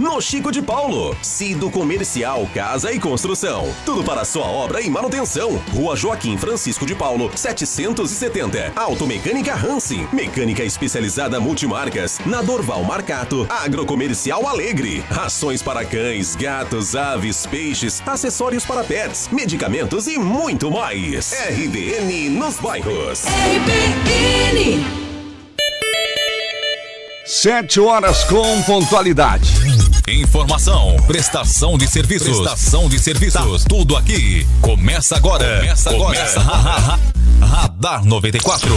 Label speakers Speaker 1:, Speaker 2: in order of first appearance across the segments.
Speaker 1: No Chico de Paulo, Cido Comercial, Casa e Construção. Tudo para sua obra e manutenção. Rua Joaquim Francisco de Paulo, 770. Automecânica Hansen. Mecânica especializada multimarcas. Na Dorval Marcato. Agrocomercial Alegre. Rações para cães, gatos, aves, peixes, acessórios para pets, medicamentos e muito mais. RDN nos bairros.
Speaker 2: RBN.
Speaker 3: Sete horas com pontualidade.
Speaker 4: Informação, prestação de serviços, prestação de serviços, tá tudo aqui. Começa agora. Começa agora. Começa. Radar 94.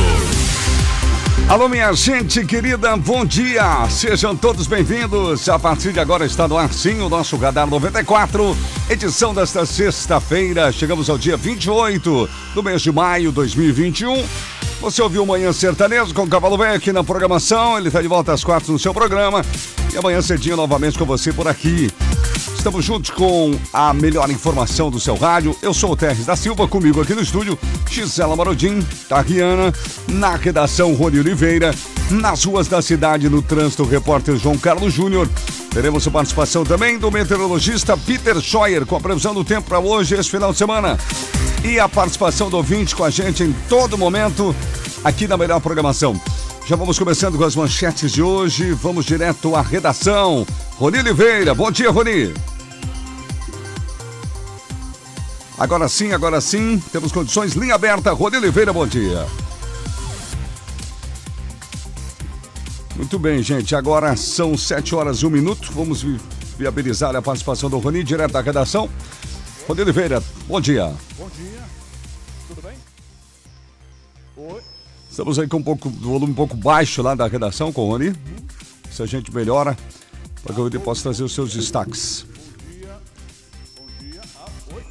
Speaker 3: Alô, minha gente querida, bom dia! Sejam todos bem-vindos. A partir de agora está no ar sim o nosso Radar 94, edição desta sexta-feira. Chegamos ao dia 28 do mês de maio de 2021. Você ouviu Manhã Sertanejo com o Cavalo Velho aqui na programação. Ele está de volta às quatro no seu programa. E amanhã cedinho novamente com você por aqui. Estamos juntos com a melhor informação do seu rádio. Eu sou o Terres da Silva, comigo aqui no estúdio, Gisela Marodim, Tariana, na redação Rony Oliveira, nas ruas da cidade, no trânsito, repórter João Carlos Júnior. Teremos a participação também do meteorologista Peter Scheuer com a previsão do tempo para hoje, esse final de semana. E a participação do ouvinte com a gente em todo momento aqui na melhor programação. Já vamos começando com as manchetes de hoje. Vamos direto à redação. Roni Oliveira, bom dia, Roni. Agora sim, agora sim, temos condições. Linha aberta, Rony Oliveira, bom dia. Muito bem, gente. Agora são 7 horas e 1 minuto. Vamos vi viabilizar a participação do Rony, direto da redação. Rony Oliveira, bom dia.
Speaker 5: Bom dia. Tudo bem? Oi.
Speaker 3: Estamos aí com um pouco, volume um pouco baixo lá da redação com o Rony. Se a gente melhora, para que o Rony possa trazer os seus destaques.
Speaker 5: Bom dia. Bom dia. Ah, oi.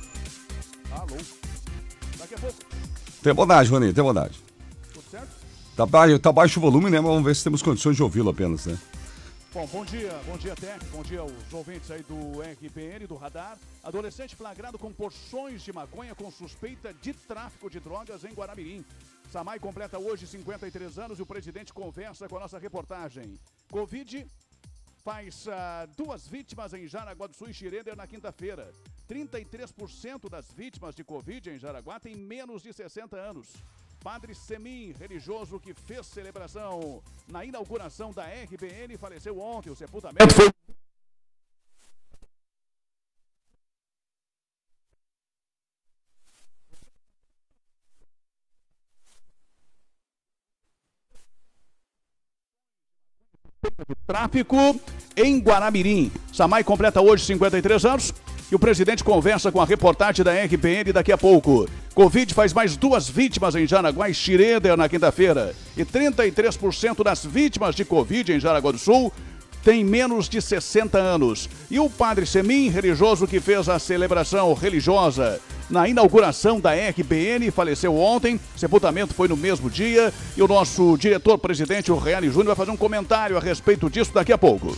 Speaker 5: Alô. Daqui a pouco.
Speaker 3: Tem bondade, Rony, tem bondade. Tá, ba- tá baixo o volume, né? Mas vamos ver se temos condições de ouvi-lo apenas, né?
Speaker 5: Bom, bom dia, bom dia, Tec, bom dia aos ouvintes aí do RPN, do Radar. Adolescente flagrado com porções de maconha com suspeita de tráfico de drogas em Guaramirim. Samai completa hoje 53 anos e o presidente conversa com a nossa reportagem. Covid faz ah, duas vítimas em Jaraguá do Sul e Xirender na quinta-feira. 33% das vítimas de Covid em Jaraguá têm menos de 60 anos. Padre Semin, religioso que fez celebração na inauguração da RBN, faleceu ontem. O sepultamento foi tráfico em Guaramirim. Samai completa hoje 53 anos e o presidente conversa com a reportagem da RPN daqui a pouco. Covid faz mais duas vítimas em Jaraguá e Xireder na quinta-feira. E 33% das vítimas de Covid em Jaraguá do Sul tem menos de 60 anos. E o padre Semin, religioso que fez a celebração religiosa na inauguração da RBN, faleceu ontem. Sepultamento foi no mesmo dia. E o nosso diretor-presidente, o Reale Júnior, vai fazer um comentário a respeito disso daqui a pouco.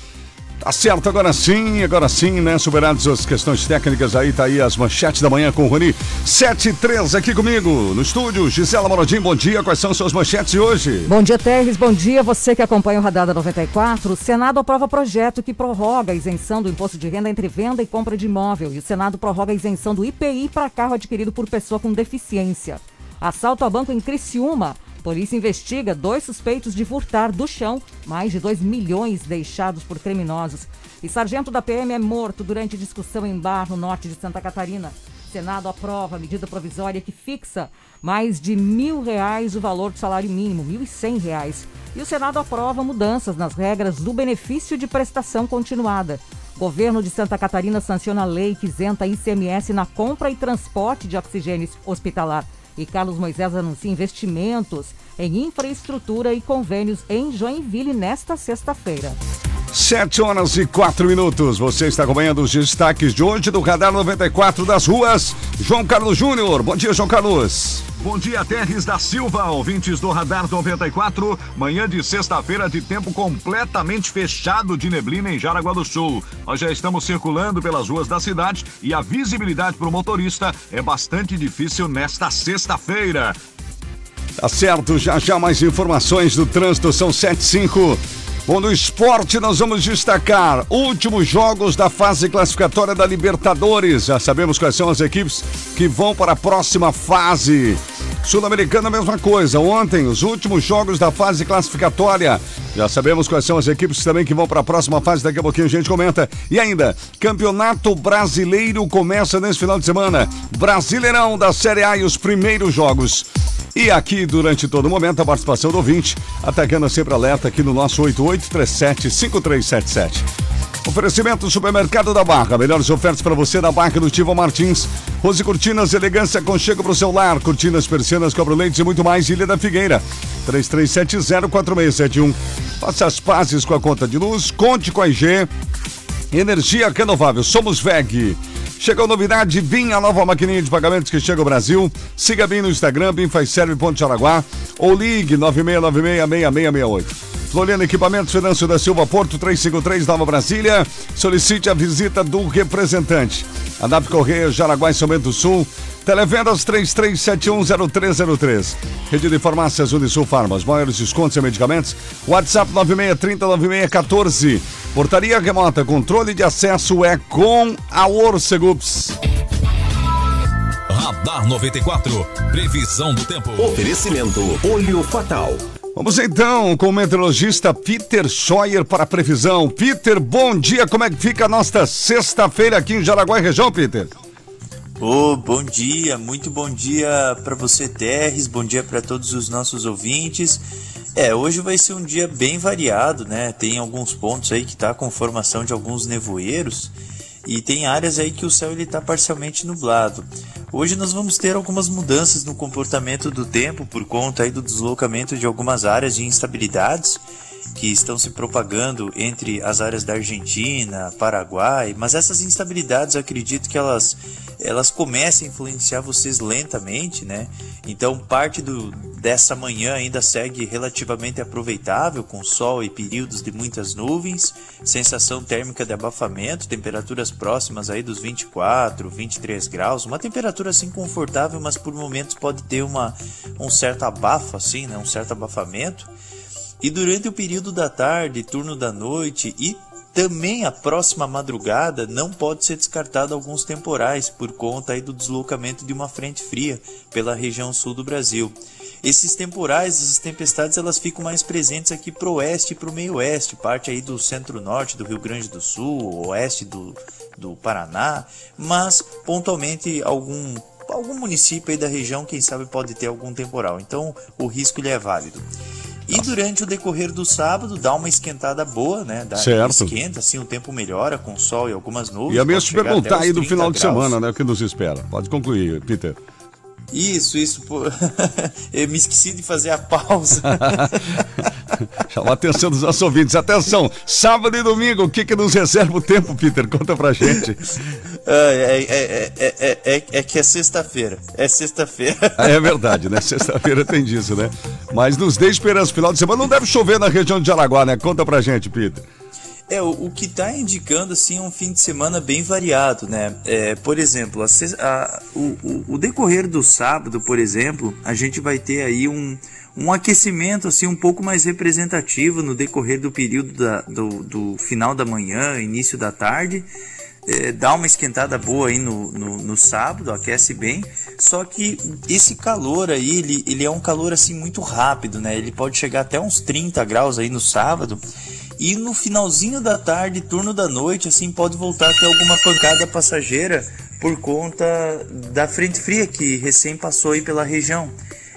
Speaker 3: Tá certo, agora sim, agora sim, né? Superadas as questões técnicas aí, tá aí as manchetes da manhã com o Rony. 7 e 3 aqui comigo no estúdio. Gisela Morodinho, bom dia. Quais são suas manchetes hoje?
Speaker 6: Bom dia, Terres. Bom dia. Você que acompanha o Radar da 94. O Senado aprova projeto que prorroga a isenção do imposto de renda entre venda e compra de imóvel. E o Senado prorroga a isenção do IPI para carro adquirido por pessoa com deficiência. Assalto a banco em Criciúma. Polícia investiga dois suspeitos de furtar do chão mais de 2 milhões deixados por criminosos. E sargento da PM é morto durante discussão em bar no norte de Santa Catarina. Senado aprova a medida provisória que fixa mais de mil reais o valor do salário mínimo, mil e cem reais. E o Senado aprova mudanças nas regras do benefício de prestação continuada. Governo de Santa Catarina sanciona a lei que isenta ICMS na compra e transporte de oxigênio hospitalar. E Carlos Moisés anuncia investimentos em infraestrutura e convênios em Joinville nesta sexta-feira.
Speaker 3: 7 horas e 4 minutos. Você está acompanhando os destaques de hoje do Radar 94 das ruas. João Carlos Júnior. Bom dia, João Carlos.
Speaker 7: Bom dia, Terres da Silva, ouvintes do Radar 94. Manhã de sexta-feira de tempo completamente fechado de neblina em Jaraguá do Sul. Nós já estamos circulando pelas ruas da cidade e a visibilidade para o motorista é bastante difícil nesta sexta-feira.
Speaker 3: Tá certo, já já mais informações do trânsito, são 7 e 5. Bom, no esporte nós vamos destacar últimos jogos da fase classificatória da Libertadores. Já sabemos quais são as equipes que vão para a próxima fase. Sul-Americana, mesma coisa. Ontem, os últimos jogos da fase classificatória. Já sabemos quais são as equipes também que vão para a próxima fase. Daqui a pouquinho a gente comenta. E ainda, Campeonato Brasileiro começa nesse final de semana. Brasileirão da Série A e os primeiros jogos. E aqui, durante todo o momento, a participação do ouvinte, atacando sempre alerta aqui no nosso 8837-5377. Oferecimento Supermercado da Barra. Melhores ofertas para você na Barra do Tivo Martins. Rose Cortinas, elegância, conchego para o seu lar. Cortinas, persianas, cobre-lentes e muito mais. Ilha da Figueira. 3370-4671. Faça as pazes com a conta de luz. Conte com a IG. Energia renovável. Somos VEG. Chegou novidade, BIM, a nova maquininha de pagamentos que chega ao Brasil. Siga BIM no Instagram, BIM faz serve ponto Jaraguá ou ligue 96966668. Floriano Equipamentos, Finanço da Silva Porto 353 Nova Brasília. Solicite a visita do representante. Adap Correia, Jaraguá e São Bento do Sul. Televendas 33710303. Rede de farmácias Unisul Farmas. Maiores descontos em medicamentos. WhatsApp 96309614. Portaria remota. Controle de acesso é com a Orcegups.
Speaker 4: Radar 94. Previsão do tempo.
Speaker 1: Oferecimento Olho Fatal.
Speaker 3: Vamos então com o meteorologista Peter Scheuer para a previsão. Peter, bom dia. Como é que fica a nossa sexta-feira aqui em Jaraguá e região, Peter?
Speaker 8: Oh, bom dia, muito bom dia para você, Terres, bom dia para todos os nossos ouvintes. É, hoje vai ser um dia bem variado, né? Tem alguns pontos aí que tá com formação de alguns nevoeiros e tem áreas aí que o céu ele está parcialmente nublado. Hoje nós vamos ter algumas mudanças no comportamento do tempo por conta aí do deslocamento de algumas áreas de instabilidades que estão se propagando entre as áreas da Argentina, Paraguai, mas essas instabilidades acredito que elas elas começam a influenciar vocês lentamente, né? Então parte do, dessa manhã ainda segue relativamente aproveitável, com sol e períodos de muitas nuvens, sensação térmica de abafamento, temperaturas próximas aí dos 24, 23 graus, uma temperatura assim confortável, mas por momentos pode ter uma, um certo abafo assim, né? Um certo abafamento. E durante o período da tarde, turno da noite e também a próxima madrugada não pode ser descartado alguns temporais por conta do deslocamento de uma frente fria pela região sul do Brasil. Esses temporais, essas tempestades, elas ficam mais presentes aqui para o oeste e para o meio oeste, parte aí do centro-norte do Rio Grande do Sul, oeste do, do Paraná, mas pontualmente algum algum município aí da região, quem sabe pode ter algum temporal. Então o risco ele é válido. E durante o decorrer do sábado dá uma esquentada boa, né? Dá,
Speaker 3: Certo.
Speaker 8: Esquenta, assim, o tempo melhora com sol e algumas nuvens.
Speaker 3: E eu mesmo
Speaker 8: pode
Speaker 3: te perguntar aí do
Speaker 8: 30
Speaker 3: final de
Speaker 8: graus.
Speaker 3: semana, né? O que nos espera. Pode concluir, Peter.
Speaker 8: Isso, isso. Pô. eu me esqueci de fazer a pausa.
Speaker 3: Chama a atenção dos nossos ouvintes. Atenção, sábado e domingo, o que que nos reserva o tempo, Peter? Conta pra gente.
Speaker 8: Ah, é, é, é, é, é, é que é sexta-feira. É sexta-feira.
Speaker 3: Ah, é verdade, né? Sexta-feira tem disso, né? Mas nos dê esperança. Final de semana não deve chover na região de Jaraguá, né? Conta pra gente, Peter.
Speaker 8: É, o, o que está indicando assim é um fim de semana bem variado, né? É, por exemplo, a a- o, o- o decorrer do sábado, por exemplo, a gente vai ter aí um, um aquecimento assim um pouco mais representativo no decorrer do período da- do, do final da manhã, início da tarde. É, dá uma esquentada boa aí no, no, no sábado, aquece bem. Só que esse calor aí, ele, ele é um calor assim muito rápido, né? Ele pode chegar até uns 30 graus aí no sábado. E no finalzinho da tarde, turno da noite, assim, pode voltar a ter alguma pancada passageira por conta da frente fria que recém passou aí pela região.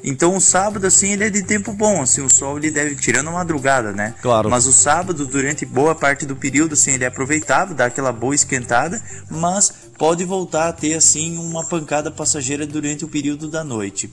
Speaker 8: Então o sábado, assim, ele é de tempo bom, assim, o sol ele deve, tirando a madrugada, né?
Speaker 3: Claro.
Speaker 8: Mas o sábado, durante boa parte do período, assim, ele é aproveitável, dá aquela boa esquentada, mas pode voltar a ter, assim, uma pancada passageira durante o período da noite.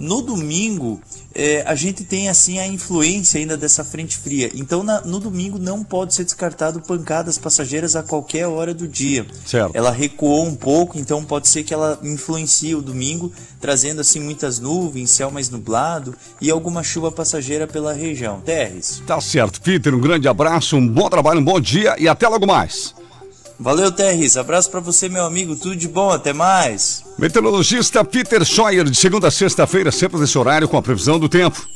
Speaker 8: No domingo, eh, a gente tem assim a influência ainda dessa frente fria. Então, na- no domingo não pode ser descartado pancadas passageiras a qualquer hora do dia.
Speaker 3: Certo.
Speaker 8: Ela recuou um pouco, então pode ser que ela influencie o domingo, trazendo assim muitas nuvens, céu mais nublado e alguma chuva passageira pela região. Terres.
Speaker 3: Tá certo, Peter. Um grande abraço, um bom trabalho, um bom dia e até logo mais.
Speaker 8: Valeu, Terres. Abraço pra você, meu amigo. Tudo de bom. Até mais.
Speaker 3: Meteorologista Peter Scheuer, de segunda a sexta-feira, sempre nesse horário, com a previsão do tempo.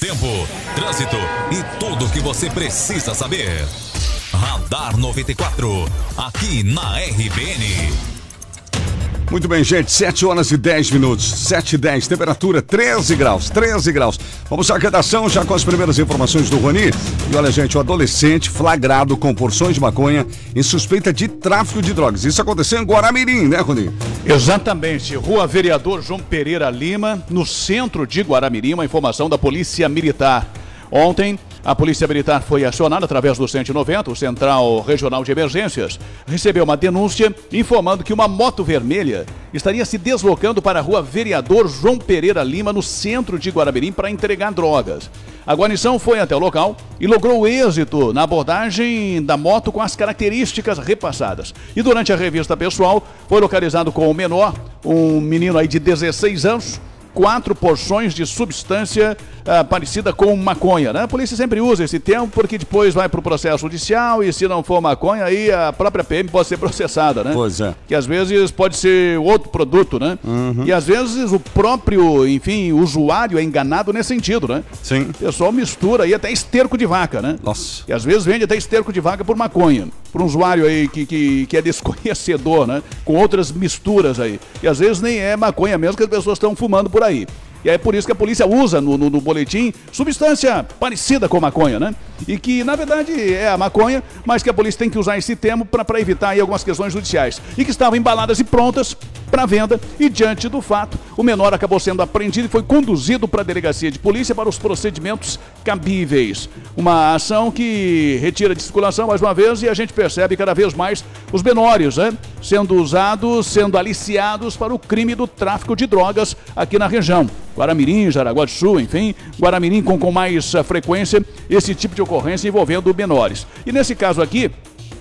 Speaker 4: Tempo, trânsito e tudo o que você precisa saber. Radar 94, aqui na RBN.
Speaker 3: Muito bem, gente, 7 horas e 10 minutos, 7 e 10, temperatura 13 graus, 13 graus. Vamos à redação já com as primeiras informações do Roni. E olha, gente, o adolescente flagrado com porções de maconha em suspeita de tráfico de drogas. Isso aconteceu em Guaramirim, né, Roni?
Speaker 5: Exatamente, Rua Vereador João Pereira Lima, no centro de Guaramirim, uma informação da Polícia Militar. Ontem, a Polícia Militar foi acionada através do 190, o Central Regional de Emergências. Recebeu uma denúncia informando que uma moto vermelha estaria se deslocando para a rua Vereador João Pereira Lima, no centro de Guaramirim, para entregar drogas. A guarnição foi até o local e logrou êxito na abordagem da moto com as características repassadas. E durante a revista pessoal, foi localizado com o menor, um menino aí de 16 anos, quatro porções de substância ah, parecida com maconha. Né? A polícia sempre usa esse termo porque depois vai para o processo judicial e se não for maconha, aí a própria PM pode ser processada, né?
Speaker 3: Pois é.
Speaker 5: Que às vezes pode ser outro produto, né?
Speaker 3: Uhum.
Speaker 5: E às vezes o próprio, enfim, usuário é enganado nesse sentido, né?
Speaker 3: Sim.
Speaker 5: O pessoal mistura aí até esterco de vaca, né?
Speaker 3: Nossa.
Speaker 5: E às vezes vende até esterco de vaca por maconha. Por um usuário aí que, que, que é desconhecedor, né? Com outras misturas aí. E às vezes nem é maconha mesmo que as pessoas estão fumando por aí. E é por isso que a polícia usa no, no, no, boletim substância parecida com maconha, né? E que, na verdade, é a maconha, mas que a polícia tem que usar esse termo para evitar aí algumas questões judiciais. E que estavam embaladas e prontas para venda. E diante do fato, o menor acabou sendo apreendido e foi conduzido para a delegacia de polícia para os procedimentos cabíveis. Uma ação que retira de circulação mais uma vez e a gente percebe cada vez mais os menores, né? Sendo usados, sendo aliciados para o crime do tráfico de drogas aqui na região. Guaramirim, Jaraguá do Sul, enfim, Guaramirim com, com mais uh, frequência esse tipo de ocorrência envolvendo menores. E nesse caso aqui,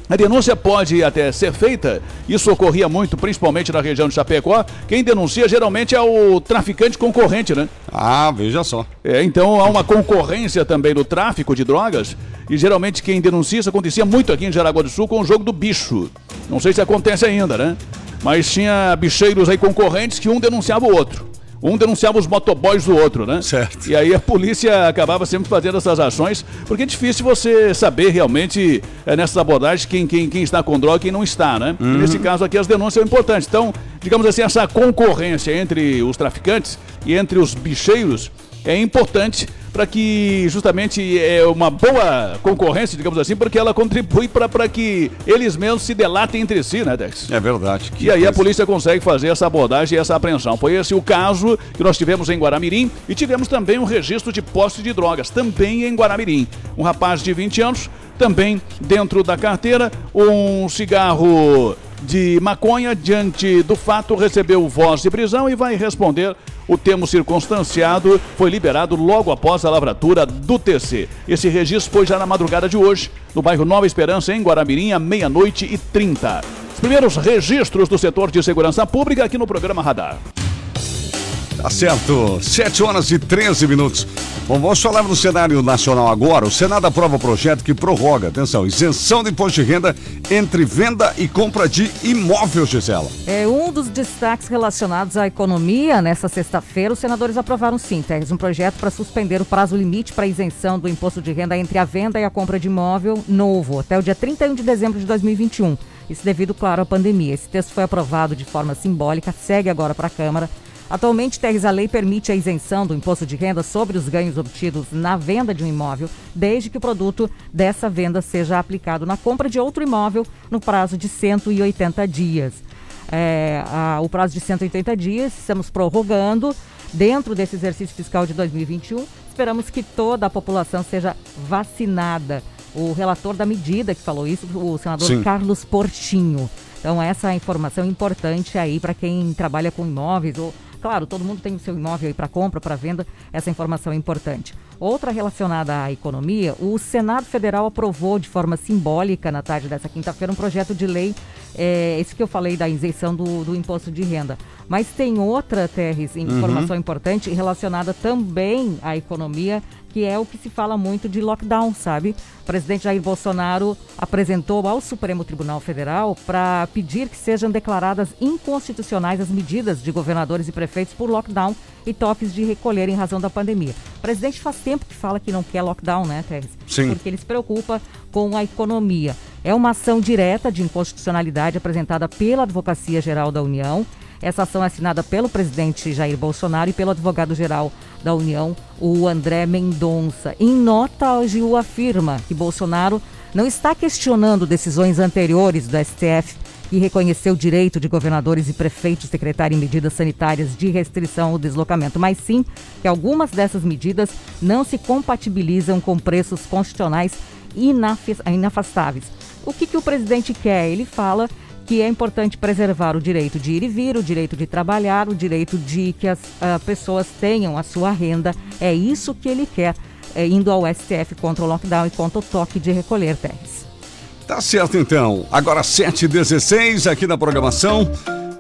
Speaker 5: a denúncia pode até ser feita, isso ocorria muito, principalmente na região de Chapecó. Quem denuncia geralmente é o traficante concorrente, né?
Speaker 3: Ah, veja só.
Speaker 5: É, então há uma concorrência também no tráfico de drogas. E geralmente quem denuncia, isso acontecia muito aqui em Jaraguá do Sul com o jogo do bicho. Não sei se acontece ainda, né? Mas tinha bicheiros aí concorrentes que um denunciava o outro. Um denunciava os motoboys do outro, né?
Speaker 3: Certo.
Speaker 5: E aí a polícia acabava sempre fazendo essas ações, porque é difícil você saber realmente é, nessas abordagens quem, quem, quem está com droga e quem não está, né?
Speaker 3: Uhum.
Speaker 5: Nesse caso aqui as denúncias são importantes. Então, digamos assim, essa concorrência entre os traficantes e entre os bicheiros é importante para que justamente é uma boa concorrência, digamos assim, porque ela contribui para que eles mesmos se delatem entre si, né, Dex?
Speaker 3: É verdade.
Speaker 5: E aí a polícia consegue fazer essa abordagem e essa apreensão. Foi esse o caso que nós tivemos em Guaramirim e tivemos também um registro de posse de drogas, também em Guaramirim. Um rapaz de 20 anos, também dentro da carteira, um cigarro de maconha diante do fato recebeu voz de prisão e vai responder o termo circunstanciado foi liberado logo após a lavratura do TC. Esse registro foi já na madrugada de hoje, no bairro Nova Esperança, em Guaramirim, à meia-noite e 30. Os primeiros registros do setor de segurança pública aqui no programa Radar.
Speaker 3: Tá certo, 7 horas e 13 minutos. Bom, vamos falar no cenário nacional agora. O Senado aprova o projeto que prorroga, atenção, isenção de imposto de renda entre venda e compra de imóvel, Gisela.
Speaker 6: É um dos destaques relacionados à economia. Nessa sexta-feira, os senadores aprovaram sim, Teres, um projeto para suspender o prazo limite para isenção do imposto de renda entre a venda e a compra de imóvel novo, até o dia 31 de dezembro de 2021. Isso devido, claro, à pandemia. Esse texto foi aprovado de forma simbólica, segue agora para a Câmara. Atualmente, Teres, a lei permite a isenção do imposto de renda sobre os ganhos obtidos na venda de um imóvel, desde que o produto dessa venda seja aplicado na compra de outro imóvel no prazo de 180 dias. É, a, o prazo de 180 dias, estamos prorrogando dentro desse exercício fiscal de 2021. Esperamos que toda a população seja vacinada. O relator da medida que falou isso, o senador
Speaker 3: Sim.
Speaker 6: Carlos Portinho. Então, essa é a informação importante aí para quem trabalha com imóveis ou Claro, todo mundo tem o seu imóvel aí para compra, para venda, essa informação é importante. Outra relacionada à economia, o Senado Federal aprovou de forma simbólica na tarde dessa quinta-feira um projeto de lei, é, esse que eu falei da isenção do, do imposto de renda. Mas tem outra, Terres, informação importante relacionada também à economia, que é o que se fala muito de lockdown, sabe? O presidente Jair Bolsonaro apresentou ao Supremo Tribunal Federal para pedir que sejam declaradas inconstitucionais as medidas de governadores e prefeitos por lockdown e toques de recolher em razão da pandemia. O presidente faz tempo que fala que não quer lockdown, né, Teres?
Speaker 3: Sim.
Speaker 6: Porque ele se preocupa com a economia. É uma ação direta de inconstitucionalidade apresentada pela Advocacia Geral da União. Essa ação é assinada pelo presidente Jair Bolsonaro e pelo advogado-geral da União, o André Mendonça. Em nota, AGU afirma que Bolsonaro não está questionando decisões anteriores do STF que reconheceu o direito de governadores e prefeitos decretarem medidas sanitárias de restrição ao deslocamento, mas sim que algumas dessas medidas não se compatibilizam com preços constitucionais inafastáveis. O que, que o presidente quer? Ele fala que é importante preservar o direito de ir e vir, o direito de trabalhar, o direito de que as uh, pessoas tenham a sua renda. É isso que ele quer, é, indo ao STF contra o lockdown e contra o toque de recolher terras.
Speaker 3: Tá certo então. Agora 7h16 aqui na programação.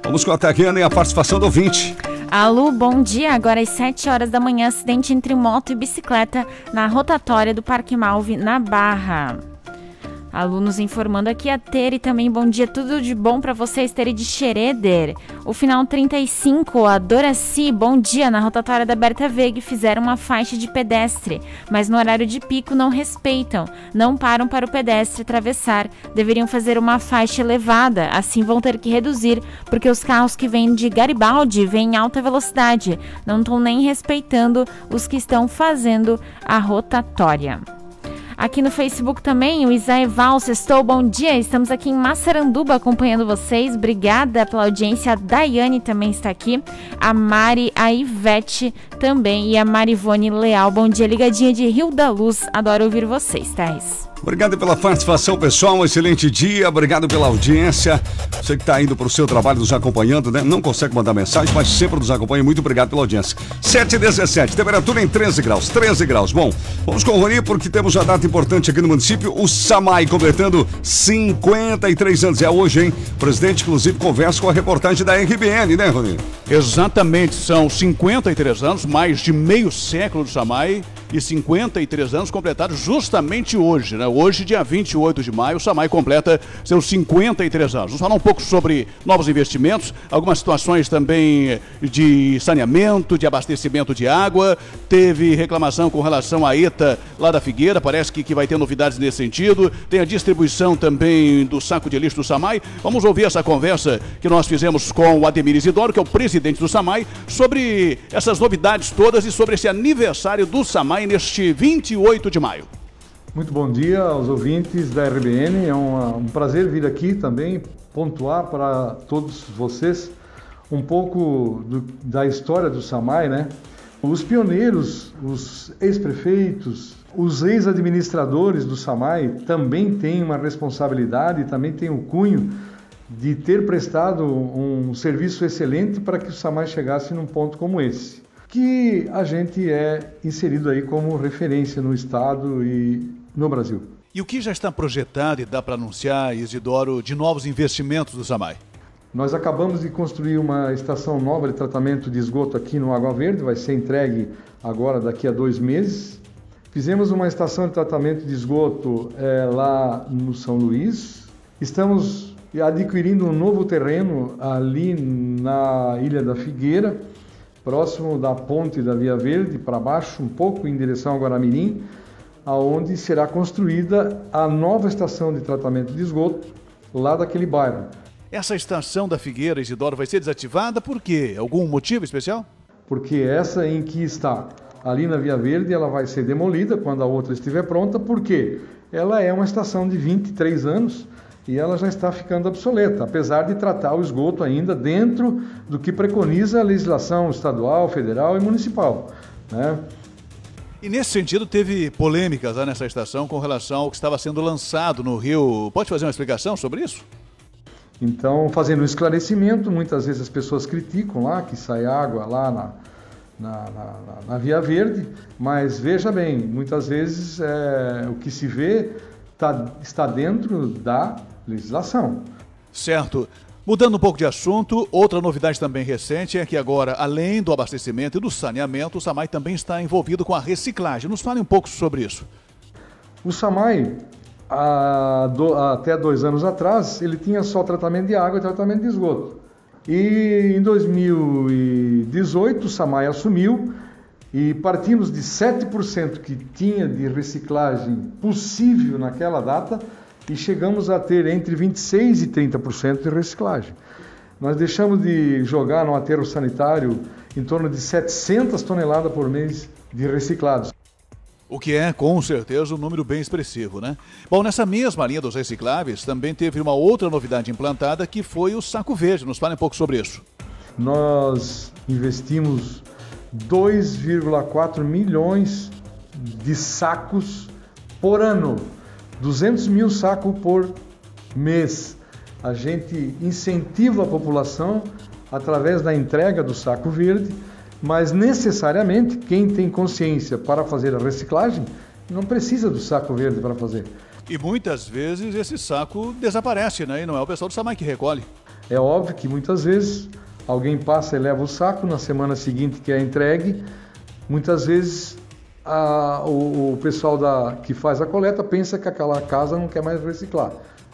Speaker 3: Vamos com a Tatiana e a participação do ouvinte.
Speaker 9: Alô, bom dia. Agora às 7 horas da manhã, acidente entre moto e bicicleta na rotatória do Parque Malve, na Barra. Alunos informando aqui a Tere também. Bom dia, tudo de bom para vocês, Tere de Xereder. O final 35, a Doraci, bom dia. Na rotatória da Berta Veg fizeram uma faixa de pedestre, mas no horário de pico não respeitam. Não param para o pedestre atravessar. Deveriam fazer uma faixa elevada, assim vão ter que reduzir, porque os carros que vêm de Garibaldi vêm em alta velocidade. Não estão nem respeitando os que estão fazendo a rotatória. Aqui no Facebook também, o Isaeval, estou bom dia. Estamos aqui em Massaranduba acompanhando vocês. Obrigada pela audiência. A Daiane também está aqui. A Mari, a Ivete também e a Marivone Leal. Bom dia, ligadinha de Rio da Luz. Adoro ouvir vocês, Thais.
Speaker 3: Obrigado pela participação, pessoal. Um excelente dia. Obrigado pela audiência. Você que está indo para o seu trabalho nos acompanhando, né? Não consegue mandar mensagem, mas sempre nos acompanha. Muito obrigado pela audiência. 7 e 17, temperatura em 13 graus. 13 graus. Bom, vamos com o Rony porque temos uma data importante aqui no município. O Samai completando 53 anos. É hoje, hein? O presidente, inclusive, conversa com a reportagem da RBN, né, Rony?
Speaker 5: Exatamente. São 53 anos, mais de meio século do Samai e 53 anos completados justamente hoje, né? Hoje, dia 28 de maio, o Samai completa seus 53 anos. Vamos falar um pouco sobre novos investimentos, algumas situações também de saneamento, de abastecimento de água. Teve reclamação com relação à ETA lá da Figueira, parece que, que vai ter novidades nesse sentido. Tem a distribuição também do saco de lixo do Samai. Vamos ouvir essa conversa que nós fizemos com o Ademir Isidoro, que é o presidente do Samai, sobre essas novidades todas e sobre esse aniversário do Samai neste 28 de maio.
Speaker 10: Muito bom dia aos ouvintes da RBN. É um, um prazer vir aqui também pontuar para todos vocês um pouco do, da história do SAMAI, né? Os pioneiros, os ex-prefeitos, os ex-administradores do SAMAI também têm uma responsabilidade, também têm o cunho de ter prestado um serviço excelente para que o SAMAI chegasse num ponto como esse que a gente é inserido aí como referência no Estado e no Brasil.
Speaker 5: E o que já está projetado e dá para anunciar, Isidoro, de novos investimentos do SAMAI?
Speaker 10: Nós acabamos de construir uma estação nova de tratamento de esgoto aqui no Água Verde, vai ser entregue agora daqui a dois meses. Fizemos uma estação de tratamento de esgoto é, lá no São Luís. Estamos adquirindo um novo terreno ali na Ilha da Figueira próximo da ponte da Via Verde, para baixo, um pouco em direção ao Guaramirim, aonde será construída a nova estação de tratamento de esgoto lá daquele bairro.
Speaker 5: Essa estação da Figueira, Isidoro, vai ser desativada por quê? Algum motivo especial?
Speaker 10: Porque essa em que está ali na Via Verde, ela vai ser demolida quando a outra estiver pronta, porque ela é uma estação de 23 anos, e ela já está ficando obsoleta, apesar de tratar o esgoto ainda dentro do que preconiza a legislação estadual, federal e municipal. Né?
Speaker 5: E nesse sentido, teve polêmicas lá nessa estação com relação ao que estava sendo lançado no Rio. Pode fazer uma explicação sobre isso?
Speaker 10: Então, fazendo um esclarecimento, muitas vezes as pessoas criticam lá que sai água lá na, na, na, na Via Verde, mas veja bem, muitas vezes é, o que se vê tá, está dentro da legislação.
Speaker 5: Certo. Mudando um pouco de assunto, outra novidade também recente é que agora, além do abastecimento e do saneamento, o SAMAI também está envolvido com a reciclagem. Nos fale um pouco sobre isso.
Speaker 10: O SAMAI, há do, até dois anos atrás, ele tinha só tratamento de água e tratamento de esgoto. E em 2018 o SAMAI assumiu E partimos de 7% que tinha de reciclagem possível naquela data e chegamos a ter entre 26% e 30% de reciclagem. Nós deixamos de jogar no aterro sanitário em torno de 700 toneladas por mês de reciclados.
Speaker 5: O que é, com certeza, um número bem expressivo, né? Bom, nessa mesma linha dos recicláveis, também teve uma outra novidade implantada que foi o saco verde. Nos fale um pouco sobre isso.
Speaker 10: Nós investimos 2,4 milhões de sacos por ano, 200 mil sacos por mês. A gente incentiva a população através da entrega do saco verde mas necessariamente quem tem consciência para fazer a reciclagem não precisa do saco verde para fazer.
Speaker 5: E muitas vezes esse saco desaparece, né? E não é o pessoal do Samai que recolhe.
Speaker 10: É óbvio que muitas vezes alguém passa e leva o saco, na semana seguinte que é entregue, muitas vezes a, o, o, pessoal da, que faz a coleta pensa que aquela casa não quer mais reciclar.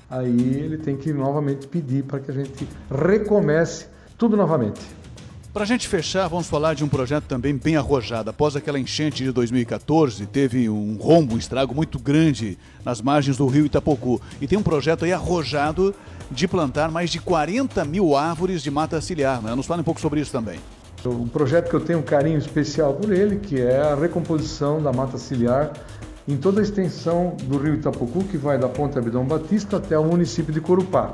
Speaker 10: Aí ele tem que novamente pedir para que a gente recomece tudo novamente.
Speaker 5: Para a gente fechar, vamos falar de um projeto também bem arrojado. Após aquela enchente de 2014, teve um rombo, um estrago muito grande nas margens do rio Itapocu. E tem um projeto aí arrojado de plantar mais de 40 mil árvores de mata ciliar. Né? Nos fala um pouco sobre isso também.
Speaker 10: Um projeto que eu tenho um carinho especial por ele, que é a recomposição da mata ciliar em toda a extensão do rio Itapocu, que vai da Ponte Abidão Batista até o município de Corupá.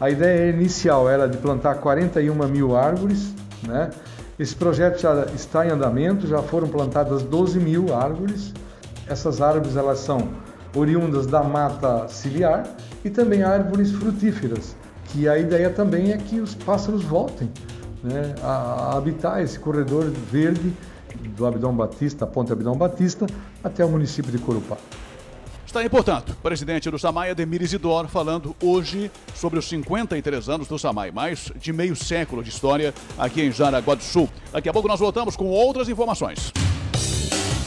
Speaker 10: A ideia inicial era de plantar 41 mil árvores né? Esse projeto já está em andamento, já foram plantadas 12 mil árvores. Essas árvores elas são oriundas da mata ciliar e também árvores frutíferas, que a ideia também é que os pássaros voltem né, a, habitar esse corredor verde do Abidão Batista, Ponte Abidão Batista, até o município de Corupá.
Speaker 5: Está aí, portanto, presidente do SAMAI, Ademir Isidoro, falando hoje sobre os 53 anos do SAMAI, mais de meio século de história aqui em Jaraguá do Sul. Daqui a pouco nós voltamos com outras informações.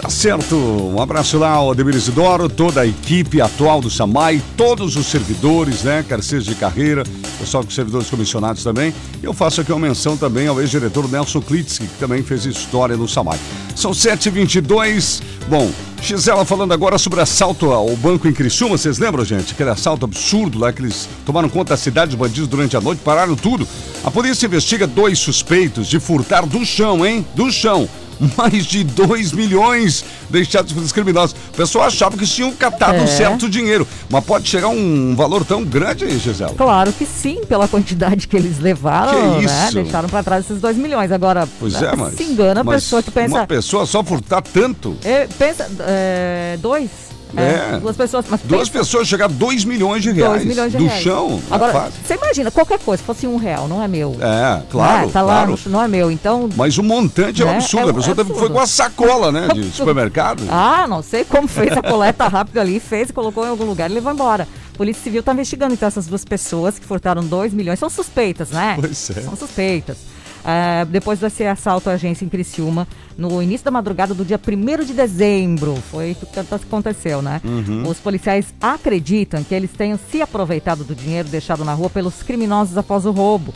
Speaker 3: Tá certo. Um abraço lá ao Ademir Isidoro, toda a equipe atual do SAMAI, todos os servidores, né? Carceiros de carreira, pessoal com servidores comissionados também. E eu faço aqui uma menção também ao ex-diretor Nelson Klitsky, que também fez história no SAMAI. São 7h22. Bom, Gisela falando agora sobre assalto ao banco em Criciúma, vocês lembram, gente? Aquele assalto absurdo lá que eles tomaram conta da cidade de bandidos durante a noite, pararam tudo. A polícia investiga dois suspeitos de furtar do chão, hein? Do chão mais de 2 milhões deixados pelos criminosos. O pessoal achava que tinham catado é. um certo dinheiro, mas pode chegar um valor tão grande aí, Gisela?
Speaker 6: Claro que sim, pela quantidade que eles levaram, que né? Deixaram para trás esses 2 milhões. Agora,
Speaker 3: pois é, mas,
Speaker 6: se engana a pessoa que pensa...
Speaker 3: Uma pessoa só furtar tanto?
Speaker 6: É, pensa, é, dois é. Duas pessoas. Mas
Speaker 3: duas pensa, pessoas chegar a 2 milhões de reais. 2
Speaker 6: milhões de
Speaker 3: do
Speaker 6: reais.
Speaker 3: chão.
Speaker 6: Agora, você imagina, qualquer coisa, se fosse um real, não é meu.
Speaker 3: É, claro.
Speaker 6: É, tá
Speaker 3: claro.
Speaker 6: lá, não é meu. Então.
Speaker 3: Mas o montante é um né? absurdo. É, a pessoa é foi com a sacola, né? De supermercado.
Speaker 6: Ah, não sei como fez a coleta rápida ali, fez e colocou em algum lugar e levou embora. A Polícia Civil está investigando, então, essas duas pessoas que furtaram 2 milhões. São suspeitas, né?
Speaker 3: Pois é.
Speaker 6: São suspeitas. Uh, depois desse assalto à agência em Criciúma, no início da madrugada do dia 1 de dezembro. Foi o que aconteceu, né? Uhum. Os policiais acreditam que eles tenham se aproveitado do dinheiro deixado na rua pelos criminosos após o roubo.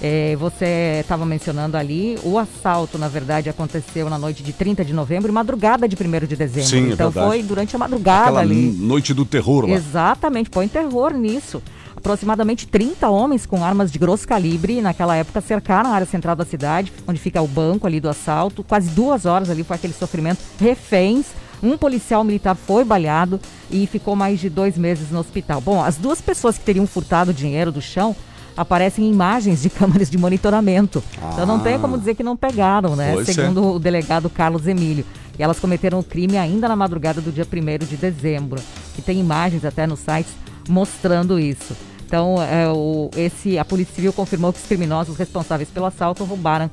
Speaker 6: É, você estava mencionando ali, o assalto, na verdade, aconteceu na noite de 30 de novembro e madrugada de 1 de dezembro.
Speaker 3: Sim,
Speaker 6: é então
Speaker 3: é
Speaker 6: foi durante a madrugada
Speaker 3: Aquela
Speaker 6: ali.
Speaker 3: Noite do terror lá.
Speaker 6: Exatamente, põe terror nisso. Aproximadamente 30 homens com armas de grosso calibre, naquela época, cercaram a área central da cidade, onde fica o banco ali do assalto. Quase duas horas ali foi aquele sofrimento. Reféns. Um policial militar foi baleado e ficou mais de dois meses no hospital. Bom, as duas pessoas que teriam furtado o dinheiro do chão aparecem em imagens de câmeras de monitoramento. Ah. Então não tem como dizer que não pegaram, né? Pois Segundo é. o delegado Carlos Emílio. E elas cometeram o crime ainda na madrugada do dia 1 de dezembro. E tem imagens até nos sites mostrando isso. Então, é, o, esse, a Polícia Civil confirmou que os criminosos responsáveis pelo assalto roubaram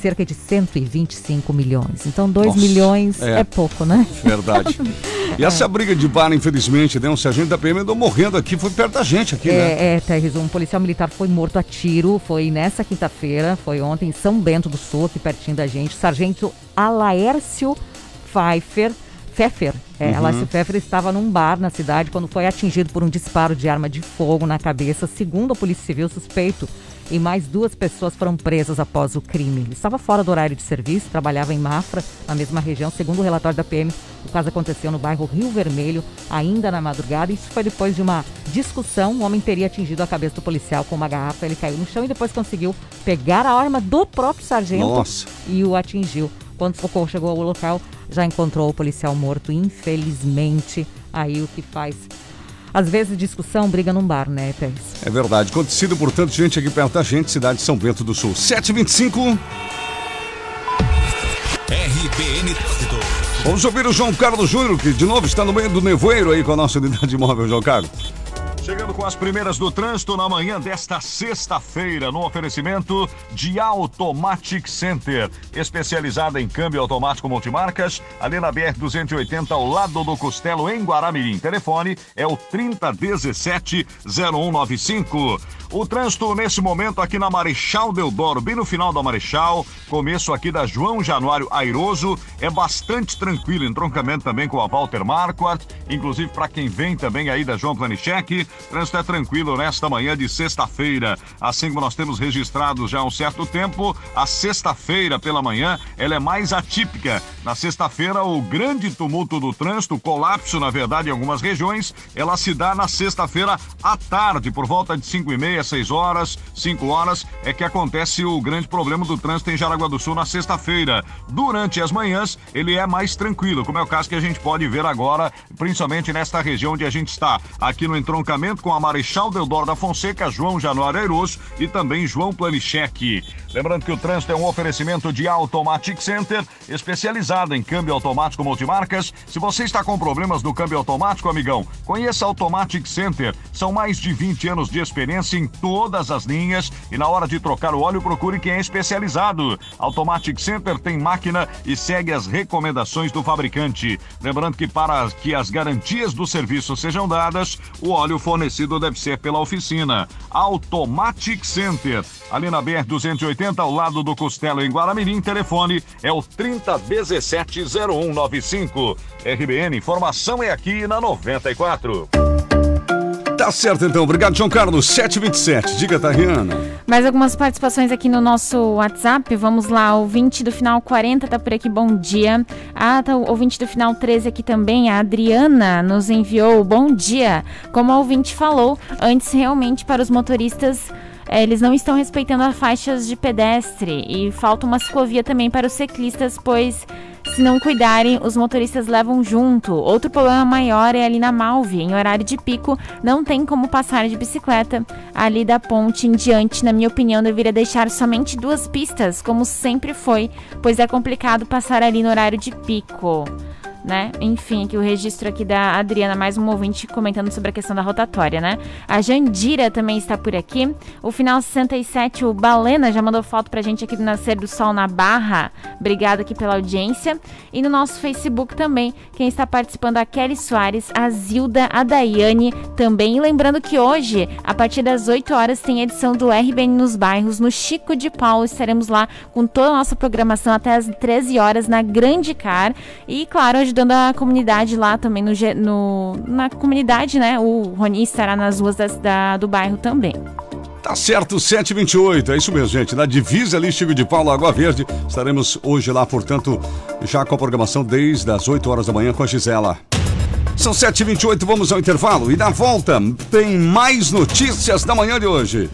Speaker 6: cerca de 125 milhões. Então, 2 milhões é. é. pouco, né?
Speaker 3: Verdade. E essa é. briga de bar, infelizmente, né? Um sargento da PM andou morrendo aqui, foi perto da gente aqui,
Speaker 6: é,
Speaker 3: né?
Speaker 6: É, Terres, um policial militar foi morto a tiro, foi nessa quinta-feira, foi ontem em São Bento do Sul, aqui pertinho da gente. sargento Alaércio Pfeiffer Pfeffer. É,
Speaker 3: Uhum.
Speaker 6: Pfeffer estava num bar na cidade quando foi atingido por um disparo de arma de fogo na cabeça. Segundo a Polícia Civil, suspeito e mais duas pessoas foram presas após o crime. Ele estava fora do horário de serviço, trabalhava em Mafra, na mesma região. Segundo o relatório da PM, o caso aconteceu no bairro Rio Vermelho, ainda na madrugada. Isso foi depois de uma discussão. O homem teria atingido a cabeça do policial com uma garrafa. Ele caiu no chão e depois conseguiu pegar a arma do próprio sargento
Speaker 3: Nossa.
Speaker 6: e o atingiu. Quando o socorro chegou ao local, já encontrou o policial morto, infelizmente. Aí o que faz. Às vezes discussão, briga num bar, né, Pérez?
Speaker 3: É verdade. Acontecido, portanto, gente aqui perto da gente, cidade de São Bento do Sul. 725.
Speaker 4: RBN Trânsito.
Speaker 3: Vamos ouvir o João Carlos Júnior, que de novo está no meio do nevoeiro aí com a nossa unidade móvel, João Carlos.
Speaker 7: Chegando com as primeiras do trânsito na manhã desta sexta-feira, no oferecimento de Automatic Center, especializada em câmbio automático multimarcas, ali na BR-280, ao lado do Costelo, em Guaramirim. Telefone é o 3017-0195. O trânsito nesse momento aqui na Marechal Deodoro, bem no final da Marechal, começo aqui da João Januário Airoso, é bastante tranquilo, entroncamento também com a Walter Marquardt, inclusive para quem vem também aí da João Planichek, trânsito é tranquilo nesta manhã de sexta-feira, assim como nós temos registrado já há um certo tempo, a sexta-feira pela manhã, ela é mais atípica. Na sexta-feira, o grande tumulto do trânsito, colapso, na verdade, em algumas regiões, ela se dá na sexta-feira à tarde, por volta de 5 e meia, 6 horas, 5 horas, é que acontece o grande problema do trânsito em Jaraguá do Sul na sexta-feira. Durante as manhãs, ele é mais tranquilo, como é o caso que a gente pode ver agora, principalmente nesta região onde a gente está, aqui no entroncamento com a Marechal Deodoro da Fonseca, João Januário Airoso e também João Planichek. Lembrando que o trânsito é um oferecimento de Automatic Center, especializada em câmbio automático multimarcas. Se você está com problemas no câmbio automático, amigão, conheça Automatic Center. São mais de 20 anos de experiência em todas as linhas e na hora de trocar o óleo, procure quem é especializado. Automatic Center tem máquina e segue as recomendações do fabricante. Lembrando que para que as garantias do serviço sejam dadas, o óleo fornecido deve ser pela oficina. Automatic Center, ali na BR 280, ao lado do Costelo em Guaramirim, telefone é o 30170195. RBN, informação é aqui na 94.
Speaker 3: Tá certo então, obrigado João Carlos, 727. Diga, Tariana.
Speaker 9: Mais algumas participações aqui no nosso WhatsApp. Vamos lá, ouvinte do final 40 tá por aqui, bom dia. Ah, tá, ouvinte do final 13 aqui também, a Adriana, nos enviou bom dia. Como a ouvinte falou, antes realmente para os motoristas. eh, Eles não estão respeitando as faixas de pedestre e falta uma ciclovia também para os ciclistas, pois se não cuidarem, os motoristas levam junto. Outro problema maior é ali na Malve, em horário de pico, não tem como passar de bicicleta. Ali da ponte em diante, na minha opinião, deveria deixar somente duas pistas, como sempre foi, pois é complicado passar ali no horário de pico. Né? Enfim, aqui o registro aqui da Adriana, mais um ouvinte comentando sobre a questão da rotatória, né? A Jandira também está por aqui. O final 67, o Balena já mandou foto pra gente aqui do Nascer do Sol na Barra. Obrigado aqui pela audiência. E no nosso Facebook também, quem está participando, a Kelly Soares, a Zilda, a Daiane também. E lembrando que hoje, a partir das 8 horas, tem edição do RBN nos bairros, no Chico de Paulo. Estaremos lá com toda a nossa programação até as 13 horas na Grande Car. E, claro, ajudando a comunidade lá também, no, no- na comunidade, né? O Roni estará nas ruas da- do bairro também.
Speaker 3: Tá certo, 728. É isso mesmo, gente. Na divisa ali, Chico de Paulo, Água Verde. Estaremos hoje lá, portanto, já com a programação desde as 8 horas da manhã com a Gisela. São 7h28, vamos ao intervalo. E na volta, tem mais notícias da manhã de hoje.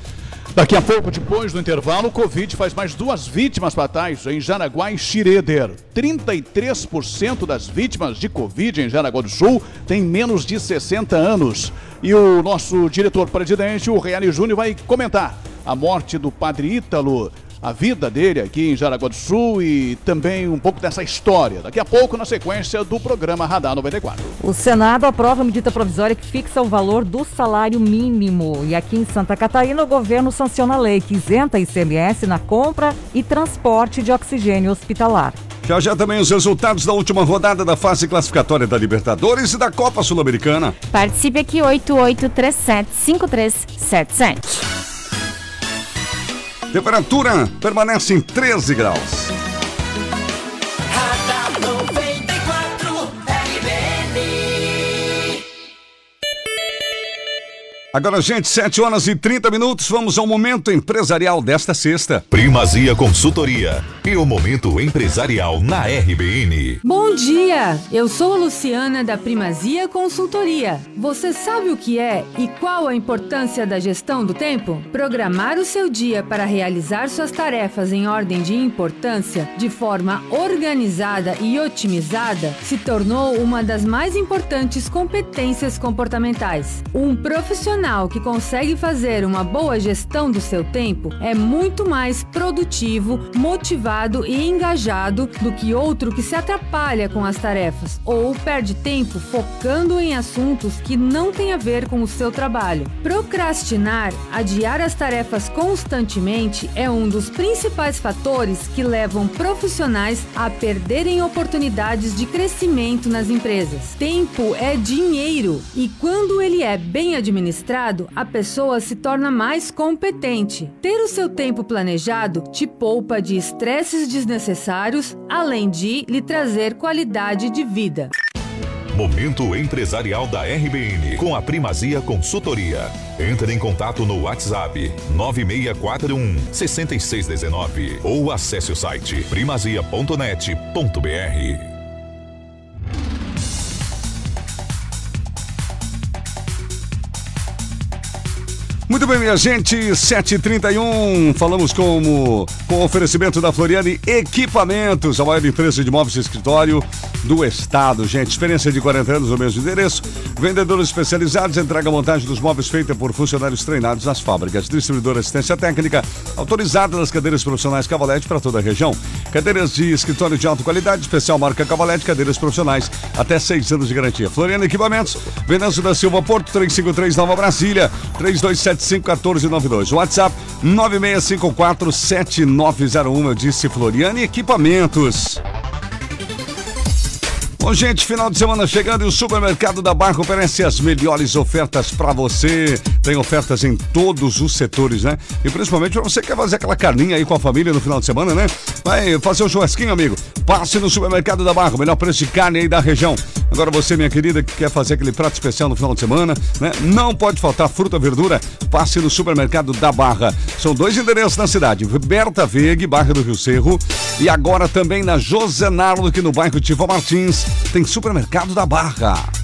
Speaker 5: Daqui a pouco, depois do intervalo, o Covid faz mais duas vítimas fatais em Jaraguá e Xireder. 33% das vítimas de Covid em Jaraguá do Sul têm menos de 60 anos. E o nosso diretor-presidente, o Reale Júnior, vai comentar a morte do padre Ítalo, a vida dele aqui em Jaraguá do Sul e também um pouco dessa história. Daqui a pouco, na sequência do programa Radar 94.
Speaker 6: O Senado aprova a medida provisória que fixa o valor do salário mínimo. E aqui em Santa Catarina, o governo sanciona a lei que isenta ICMS na compra e transporte de oxigênio hospitalar.
Speaker 3: Já já também os resultados da última rodada da fase classificatória da Libertadores e da Copa Sul-Americana.
Speaker 9: Participe aqui 8837-5377.
Speaker 3: Temperatura permanece em 13 graus. Agora, gente, 7 horas e 30 minutos, vamos ao momento empresarial desta sexta.
Speaker 4: Primazia Consultoria e o momento empresarial na RBN.
Speaker 11: Bom dia! Eu sou a Luciana da Primazia Consultoria. Você sabe o que é e qual a importância da gestão do tempo? Programar o seu dia para realizar suas tarefas em ordem de importância, de forma organizada e otimizada, se tornou uma das mais importantes competências comportamentais. Um profissional profissional que consegue fazer uma boa gestão do seu tempo é muito mais produtivo, motivado e engajado do que outro que se atrapalha com as tarefas ou perde tempo focando em assuntos que não têm a ver com o seu trabalho. Procrastinar, adiar as tarefas constantemente é um dos principais fatores que levam profissionais a perderem oportunidades de crescimento nas empresas. Tempo é dinheiro e quando ele é bem administrado, a pessoa se torna mais competente. Ter o seu tempo planejado te poupa de estresses desnecessários, além de lhe trazer qualidade de vida.
Speaker 4: Momento empresarial da RBN com a Primazia Consultoria. Entre em contato no WhatsApp 9641 6619 ou acesse o site primazia.net.br.
Speaker 3: Muito bem, minha gente, 7h31, falamos com, com oferecimento da Floriane Equipamentos, a maior empresa de móveis de escritório do estado, gente. Experiência de 40 anos no mesmo endereço. Vendedores especializados, entrega montagem dos móveis feita por funcionários treinados nas fábricas. Distribuidora assistência técnica, autorizada nas cadeiras profissionais Cavalete para toda a região. Cadeiras de escritório de alta qualidade, especial marca Cavalete, cadeiras profissionais, até seis anos de garantia. Floriane Equipamentos, Venâncio da Silva Porto, 353 Nova Brasília, 3275-1492. WhatsApp 9654-7901. Eu disse Floriane Equipamentos. Bom, gente, final de semana chegando e o Supermercado da Barra oferece as melhores ofertas para você. Tem ofertas em todos os setores, né? E principalmente para você que quer fazer aquela carninha aí com a família no final de semana, né? Vai fazer um churrasquinho, amigo. Passe no Supermercado da Barra, melhor preço de carne aí da região. Agora você, minha querida, que quer fazer aquele prato especial no final de semana, né? Não pode faltar fruta, verdura. Passe no Supermercado da Barra. São dois endereços na cidade: Berta Vegue, Barra do Rio Cerro, e agora também na Josenardo, aqui no bairro Tivo Martins tem supermercado da Barra.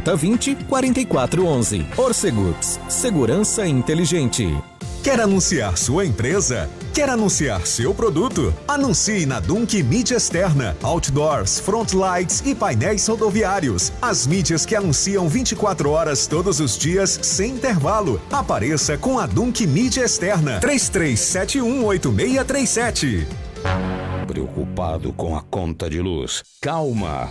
Speaker 12: 3020 4411. Orcegups, segurança inteligente.
Speaker 13: Quer anunciar sua empresa? Quer anunciar seu produto? Anuncie na Dunk Mídia Externa, Outdoors, Frontlights e painéis rodoviários. As mídias que anunciam 24 horas todos os dias, sem intervalo. Apareça com a Dunk Mídia Externa. 33718637.
Speaker 14: Preocupado com a conta de luz? Calma!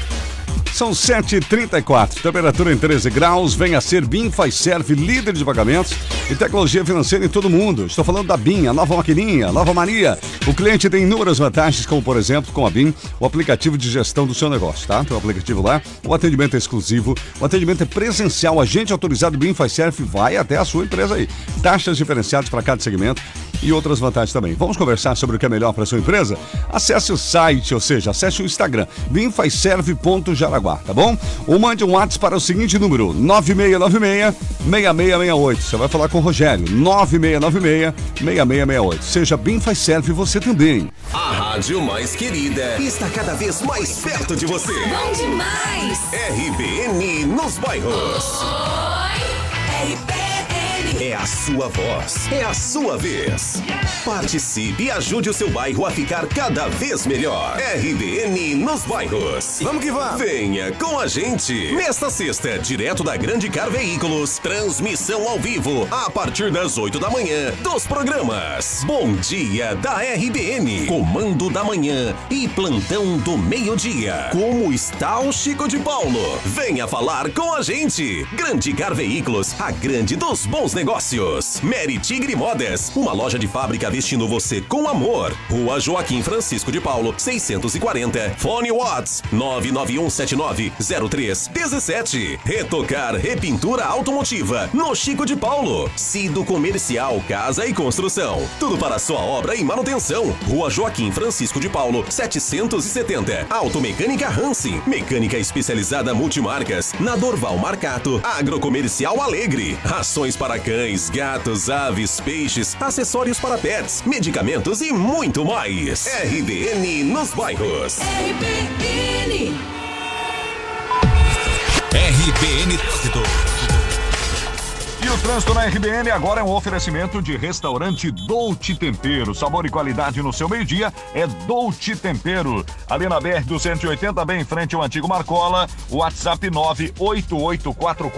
Speaker 3: São 7h34, temperatura em 13 graus. Venha ser BIM faz serve líder de pagamentos e tecnologia financeira em todo o mundo. Estou falando da BIM, a nova maquininha, a nova Maria. O cliente tem inúmeras vantagens, como por exemplo, com a BIM, o aplicativo de gestão do seu negócio, tá? Tem o aplicativo lá, o atendimento é exclusivo, o atendimento é presencial, agente autorizado BIM faz serve vai até a sua empresa aí. Taxas diferenciadas para cada segmento e outras vantagens também. Vamos conversar sobre o que é melhor para sua empresa? Acesse o site, ou seja, acesse o Instagram, bimfazserve.jaraguá, tá bom? Ou mande um WhatsApp para o seguinte número, 9696-6668. Você vai falar com o Rogério, 9696-6668. Seja Bem Faz Serve você também.
Speaker 1: A rádio mais querida está cada vez mais perto de você.
Speaker 2: Bom demais!
Speaker 1: RBN nos bairros.
Speaker 2: Oi, RBN.
Speaker 1: É a sua voz, é a sua vez. Participe e ajude o seu bairro a ficar cada vez melhor. RBN nos bairros. Vamos que vamos. Venha com a gente. Nesta sexta, direto da Grande Car Veículos, transmissão ao vivo a partir das 8 da manhã dos programas. Bom dia da RBN, Comando da Manhã e Plantão do Meio-Dia. Como está o Chico de Paulo? Venha falar com a gente. Grande Car Veículos, a grande dos bons negócios. Mary Tigre Modas, uma loja de fábrica vestindo você com amor. Rua Joaquim Francisco de Paulo, 640. Fone Watts 991790317. Retocar Repintura Automotiva no Chico de Paulo. Cido Comercial Casa e Construção. Tudo para sua obra e manutenção. Rua Joaquim Francisco de Paulo, 770. Automecânica Hansen. Mecânica especializada multimarcas. Na Dorval Marcato. Agrocomercial Alegre. Rações para cães, gatos, aves, peixes, acessórios para pets, medicamentos e muito mais. RBN nos bairros.
Speaker 2: RBN.
Speaker 4: RBN Trânsito.
Speaker 7: O trânsito na RBN agora é um oferecimento de restaurante Dolce Tempero. Sabor e qualidade no seu meio-dia é Dolce Tempero. Ali na BR 280, bem em frente ao antigo Marcola, WhatsApp 98844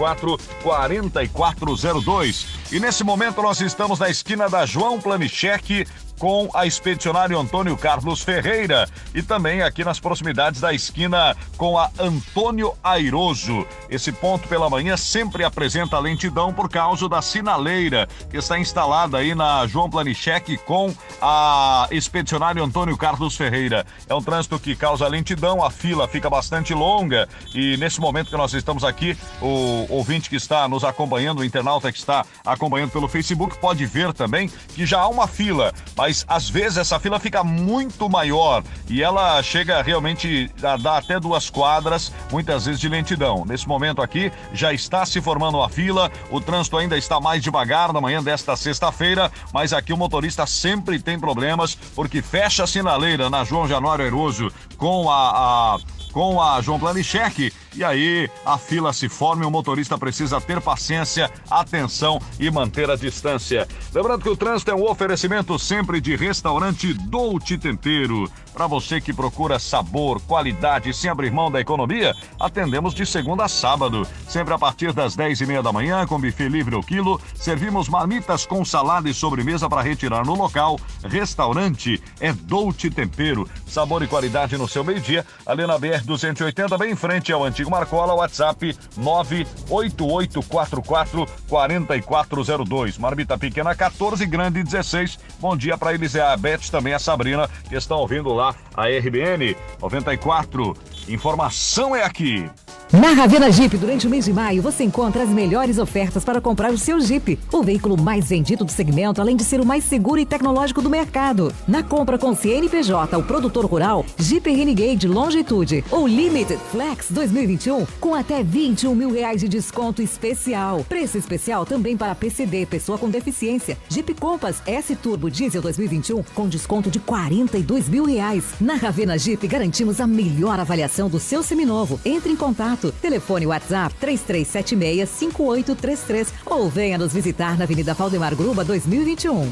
Speaker 7: 4402. E nesse momento nós estamos na esquina da João Planicheque com a expedicionário Antônio Carlos Ferreira e também aqui nas proximidades da esquina com a Antônio Airoso. Esse ponto pela manhã sempre apresenta lentidão por causa da sinaleira que está instalada aí na João Planicheque com a expedicionário Antônio Carlos Ferreira. É um trânsito que causa lentidão, a fila fica bastante longa e nesse momento que nós estamos aqui, o ouvinte que está nos acompanhando, o internauta que está acompanhando pelo Facebook pode ver também que já há uma fila, mas às vezes essa fila fica muito maior e ela chega realmente a dar até duas quadras, muitas vezes de lentidão. Nesse momento aqui já está se formando uma fila, o trânsito ainda está mais devagar na manhã desta sexta-feira, mas aqui o motorista sempre tem problemas porque fecha a sinaleira na João Januário Airoso com a, a com a João Planicheque e aí a fila se forma e o motorista precisa ter paciência, atenção e manter a distância. Lembrando que o trânsito é um oferecimento sempre de restaurante Dolce Tempero. Para você que procura sabor, qualidade sem abrir mão da economia, atendemos de segunda a sábado, sempre a partir das 10 e meia da manhã, com buffet livre ao quilo. Servimos marmitas com salada e sobremesa para retirar no local. Restaurante é Dolce Tempero. Sabor e qualidade no seu meio-dia, ali na BR 280, bem em frente ao antigo Marcola, WhatsApp 98844 4402. Marmita pequena 14, grande 16. Bom dia para eles, é a Beth, também a Sabrina, que estão ouvindo lá a RBN 94. Informação é aqui.
Speaker 6: Na Ravena Jeep, durante o mês de maio, você encontra as melhores ofertas para comprar o seu Jeep. O veículo mais vendido do segmento, além de ser o mais seguro e tecnológico do mercado. Na compra com CNPJ, o produtor rural, Jeep Renegade Longitude ou Limited Flex 2021, com até 21 mil reais de desconto especial. Preço especial também para PCD, pessoa com deficiência. Jeep Compass S Turbo Diesel 2021, com desconto de 42 mil reais. Na Ravena Jeep, garantimos a melhor avaliação do seu seminovo. Entre em contato. Telefone WhatsApp 3376-5833 ou venha nos visitar na Avenida Valdemar Gruba 2021.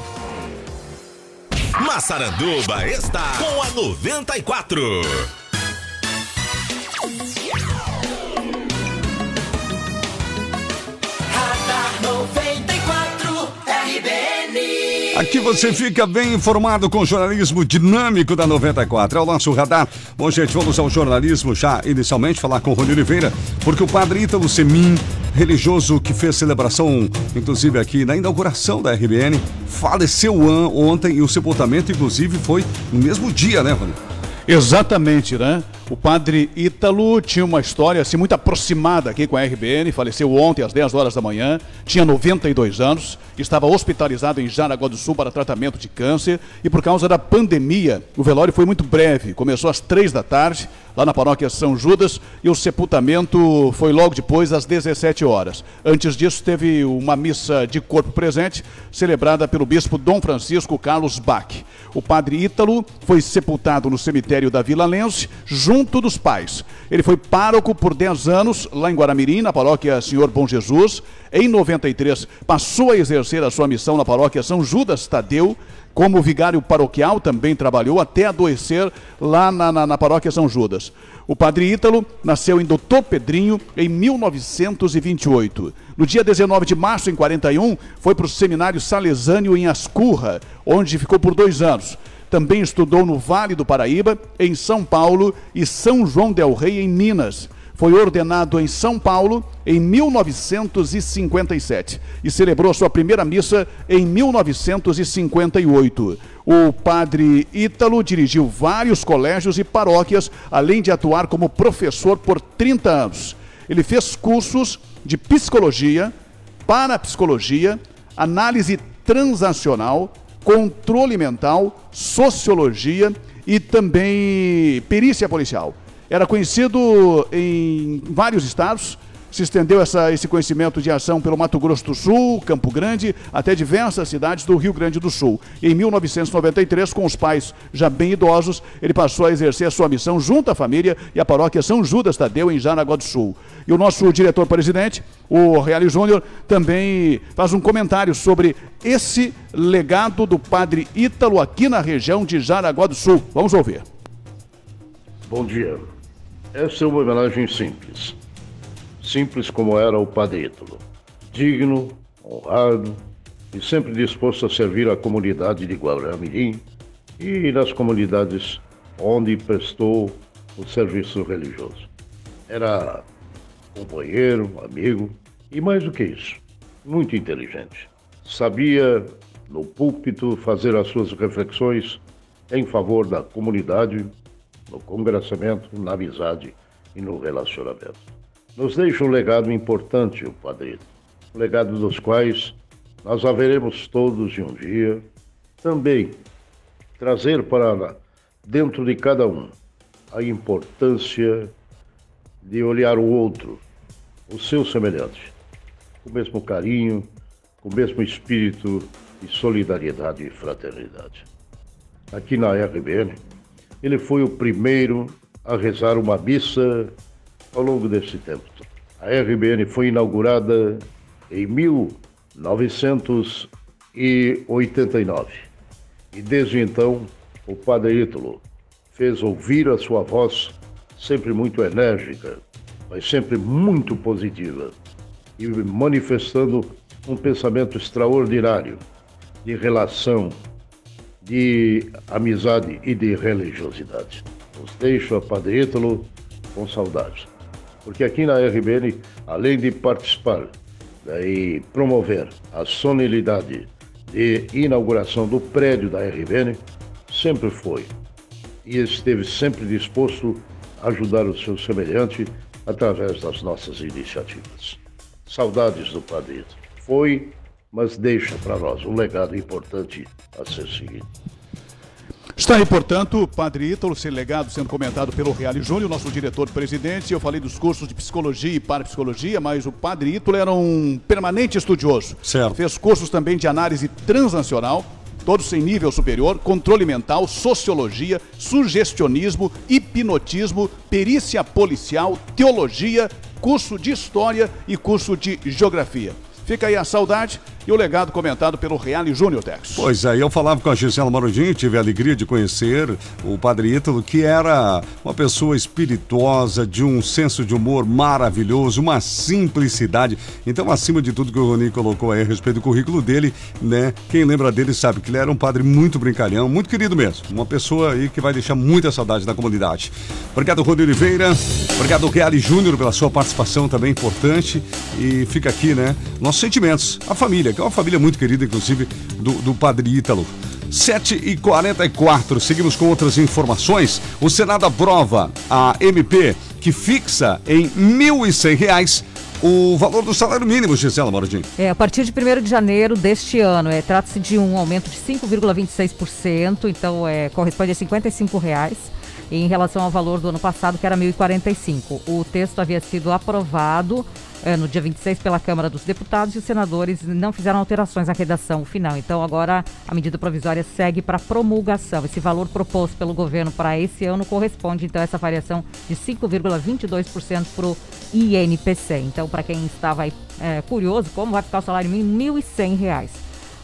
Speaker 1: Massaranduba está com a 94.
Speaker 3: Aqui você fica bem informado com o jornalismo dinâmico da 94. É o nosso radar. Bom, gente, vamos ao jornalismo já inicialmente falar com o Rony Oliveira, porque o padre Ítalo Semin, religioso que fez celebração, inclusive aqui na inauguração da RBN, faleceu ontem e o sepultamento, inclusive, foi no mesmo dia, né, Rony?
Speaker 5: Exatamente, né? O padre Ítalo tinha uma história assim muito aproximada aqui com a RBN, faleceu ontem às 10 horas da manhã, tinha 92 anos, estava hospitalizado em Jaraguá do Sul para tratamento de câncer e por causa da pandemia, o velório foi muito breve, começou às 3 da tarde, lá na paróquia São Judas, e o sepultamento foi logo depois às 17 horas. Antes disso, teve uma missa de corpo presente, celebrada pelo bispo Dom Francisco Carlos Bach. O padre Ítalo foi sepultado no cemitério da Vila Lense, junto dos pais. Ele foi pároco por 10 anos lá em Guaramirim, na paróquia Senhor Bom Jesus. Em 93, passou a exercer a sua missão na paróquia São Judas Tadeu. Como vigário paroquial, também trabalhou até adoecer lá na, na, na paróquia São Judas. O padre Ítalo nasceu em Doutor Pedrinho em 1928. No dia 19 de março, em 41, foi para o seminário salesâneo em Ascurra, onde ficou por dois anos. Também estudou no Vale do Paraíba, em São Paulo e São João del Rei, em Minas. Foi ordenado em São Paulo em 1957 e celebrou sua primeira missa em 1958. O padre Ítalo dirigiu vários colégios e paróquias, além de atuar como professor por 30 anos. Ele fez cursos de psicologia, parapsicologia, análise transacional, controle mental, sociologia e também perícia policial. Era conhecido em vários estados, se estendeu essa, esse conhecimento de ação pelo Mato Grosso do Sul, Campo Grande, até diversas cidades do Rio Grande do Sul. Em 1993, com os pais já bem idosos, ele passou a exercer a sua missão junto à família e à paróquia São Judas Tadeu, em Jaraguá do Sul. E o nosso diretor-presidente, o Reale Júnior, também faz um comentário sobre esse legado do padre Ítalo aqui na região de Jaraguá do Sul. Vamos ouvir.
Speaker 15: Bom dia. Essa é uma homenagem simples. Simples como era o Padre Ítalo. Digno, honrado e sempre disposto a servir a comunidade de Guaramirim e nas comunidades onde prestou o serviço religioso. Era companheiro, amigo e mais do que isso, muito inteligente. Sabia, no púlpito, fazer as suas reflexões em favor da comunidade, no congressamento, na amizade e no relacionamento. Nos deixa um legado importante, o Padre, um legado dos quais nós haveremos todos de um dia também trazer para dentro de cada um a importância de olhar o outro, o seu semelhante, com o mesmo carinho, com o mesmo espírito de solidariedade e fraternidade. Aqui na RBN, ele foi o primeiro a rezar uma missa ao longo desse tempo. A RBN foi inaugurada em 1989 e desde então o Padre Ítalo fez ouvir a sua voz sempre muito enérgica, mas sempre muito positiva e manifestando um pensamento extraordinário de relação, de amizade e de religiosidade. Nos deixa, Padre Ítalo, com saudades. Porque aqui na RBN, além de participar né, e promover a solenidade de inauguração do prédio da RBN, sempre foi e esteve sempre disposto a ajudar o seu semelhante através das nossas iniciativas. Saudades do Padre. Foi, mas deixa para nós um legado importante a ser seguido.
Speaker 5: Está aí, portanto, Padre Ítalo, seu legado sendo comentado pelo Reale Júnior, nosso diretor-presidente. Eu falei dos cursos de psicologia e parapsicologia, mas o Padre Ítalo era um permanente estudioso.
Speaker 3: Certo.
Speaker 5: Fez cursos também de análise transnacional, todos em nível superior, controle mental, sociologia, sugestionismo, hipnotismo, perícia policial, teologia, curso de história e curso de geografia. Fica aí a saudade e o legado comentado pelo Reale Júnior Tex.
Speaker 3: Pois é, eu falava com a Gisela Marudinho, tive a alegria de conhecer o Padre Ítalo, que era uma pessoa espirituosa, de um senso de humor maravilhoso, uma simplicidade. Então, acima de tudo que o Rony colocou aí a respeito do currículo dele, né? Quem lembra dele sabe que ele era um padre muito brincalhão, muito querido mesmo. Uma pessoa aí que vai deixar muita saudade da comunidade. Obrigado, Rony Oliveira. Obrigado, Reale Júnior, pela sua participação também importante. E fica aqui, né? Nossos sentimentos. A família, que é uma família muito querida, inclusive, do, do Padre Ítalo. 7 e 44 seguimos com outras informações. O Senado aprova a MP que fixa em R$ 1.100 o valor do salário mínimo, Gisela Moradinho.
Speaker 6: É, a partir de 1 de janeiro deste ano, é, trata-se de um aumento de 5,26%, então é, corresponde a 55 reais. Em relação ao valor do ano passado, que era 1.045. O texto havia sido aprovado eh, no dia 26 pela Câmara dos Deputados e os senadores não fizeram alterações à redação final. Então agora a medida provisória segue para promulgação. Esse valor proposto pelo governo para esse ano corresponde então a essa variação de 5,22% para o INPC. Então para quem estava aí, eh, curioso, como vai ficar o salário mínimo? R$ 1.100.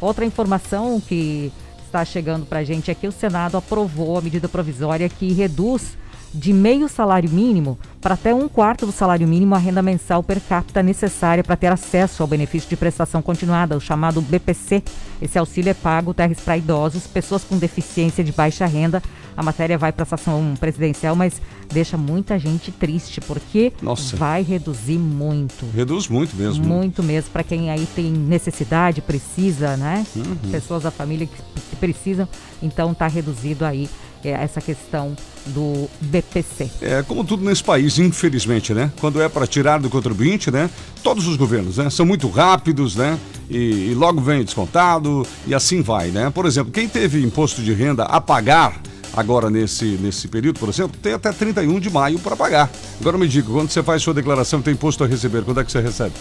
Speaker 6: Outra informação que está chegando para a gente aqui, o Senado aprovou a medida provisória que reduz de meio salário mínimo para até um quarto do salário mínimo a renda mensal per capita necessária para ter acesso ao benefício de prestação continuada, o chamado BPC. Esse auxílio é pago, terres para idosos, pessoas com deficiência de baixa renda. A matéria vai para a sessão presidencial, mas deixa muita gente triste, porque
Speaker 3: Nossa.
Speaker 6: vai reduzir muito.
Speaker 3: Reduz muito mesmo.
Speaker 6: Muito mesmo, para quem aí tem necessidade, precisa, né?
Speaker 3: Uhum.
Speaker 6: Pessoas da família que, que precisam, então está reduzido aí é, essa questão do BPC.
Speaker 3: É como tudo nesse país, infelizmente, né? Quando é para tirar do contribuinte, né? Todos os governos, né? São muito rápidos, né? E, e logo vem descontado e assim vai, né? Por exemplo, quem teve imposto de renda a pagar agora nesse, nesse período, por exemplo, tem até 31 de maio para pagar. Agora me diga, quando você faz sua declaração tem imposto a receber, quando é que você recebe?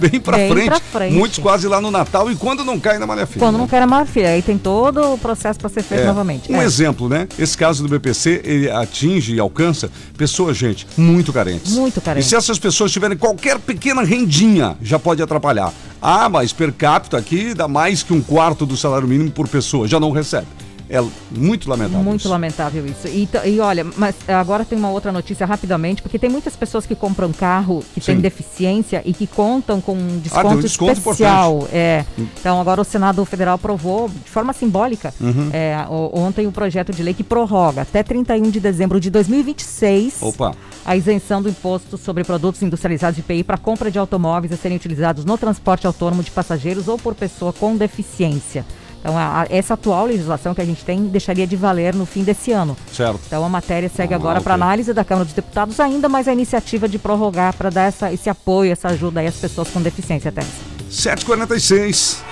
Speaker 3: Bem para frente,
Speaker 6: frente.
Speaker 3: muitos quase lá no Natal e quando não cai na malha fina.
Speaker 6: Quando não quer a máfia, aí tem todo o processo para ser feito
Speaker 3: É.
Speaker 6: novamente.
Speaker 3: Um
Speaker 6: É.
Speaker 3: exemplo, né? Esse caso do BPC, ele atinge e alcança pessoas, gente, muito carentes.
Speaker 6: Muito carentes.
Speaker 3: E se essas pessoas tiverem qualquer pequena rendinha, já pode atrapalhar. Ah, mas per capita aqui dá mais que um quarto do salário mínimo por pessoa, já não recebe. É muito lamentável.
Speaker 6: Muito
Speaker 3: isso.
Speaker 6: lamentável isso. E, e olha, mas agora tem uma outra notícia rapidamente, porque tem muitas pessoas que compram carro que tem
Speaker 3: Sim.
Speaker 6: deficiência e que contam com um
Speaker 3: Ah,
Speaker 6: desconto,
Speaker 3: tem um desconto
Speaker 6: especial.
Speaker 3: importante.
Speaker 6: É. Então agora o Senado Federal aprovou de forma simbólica
Speaker 3: Uhum.
Speaker 6: é, ontem o projeto de lei que prorroga até 31 de dezembro de 2026
Speaker 3: Opa.
Speaker 6: a isenção do imposto sobre produtos industrializados de IPI para compra de automóveis a serem utilizados no transporte autônomo de passageiros ou por pessoa com deficiência. Então, a- a- essa atual legislação que a gente tem deixaria de valer no fim desse ano.
Speaker 3: Certo.
Speaker 6: Então, a matéria segue
Speaker 3: Ah,
Speaker 6: agora para análise da Câmara dos Deputados, ainda mais a iniciativa de prorrogar para dar essa, esse apoio, essa ajuda aí às pessoas com deficiência, até.
Speaker 3: 7h46.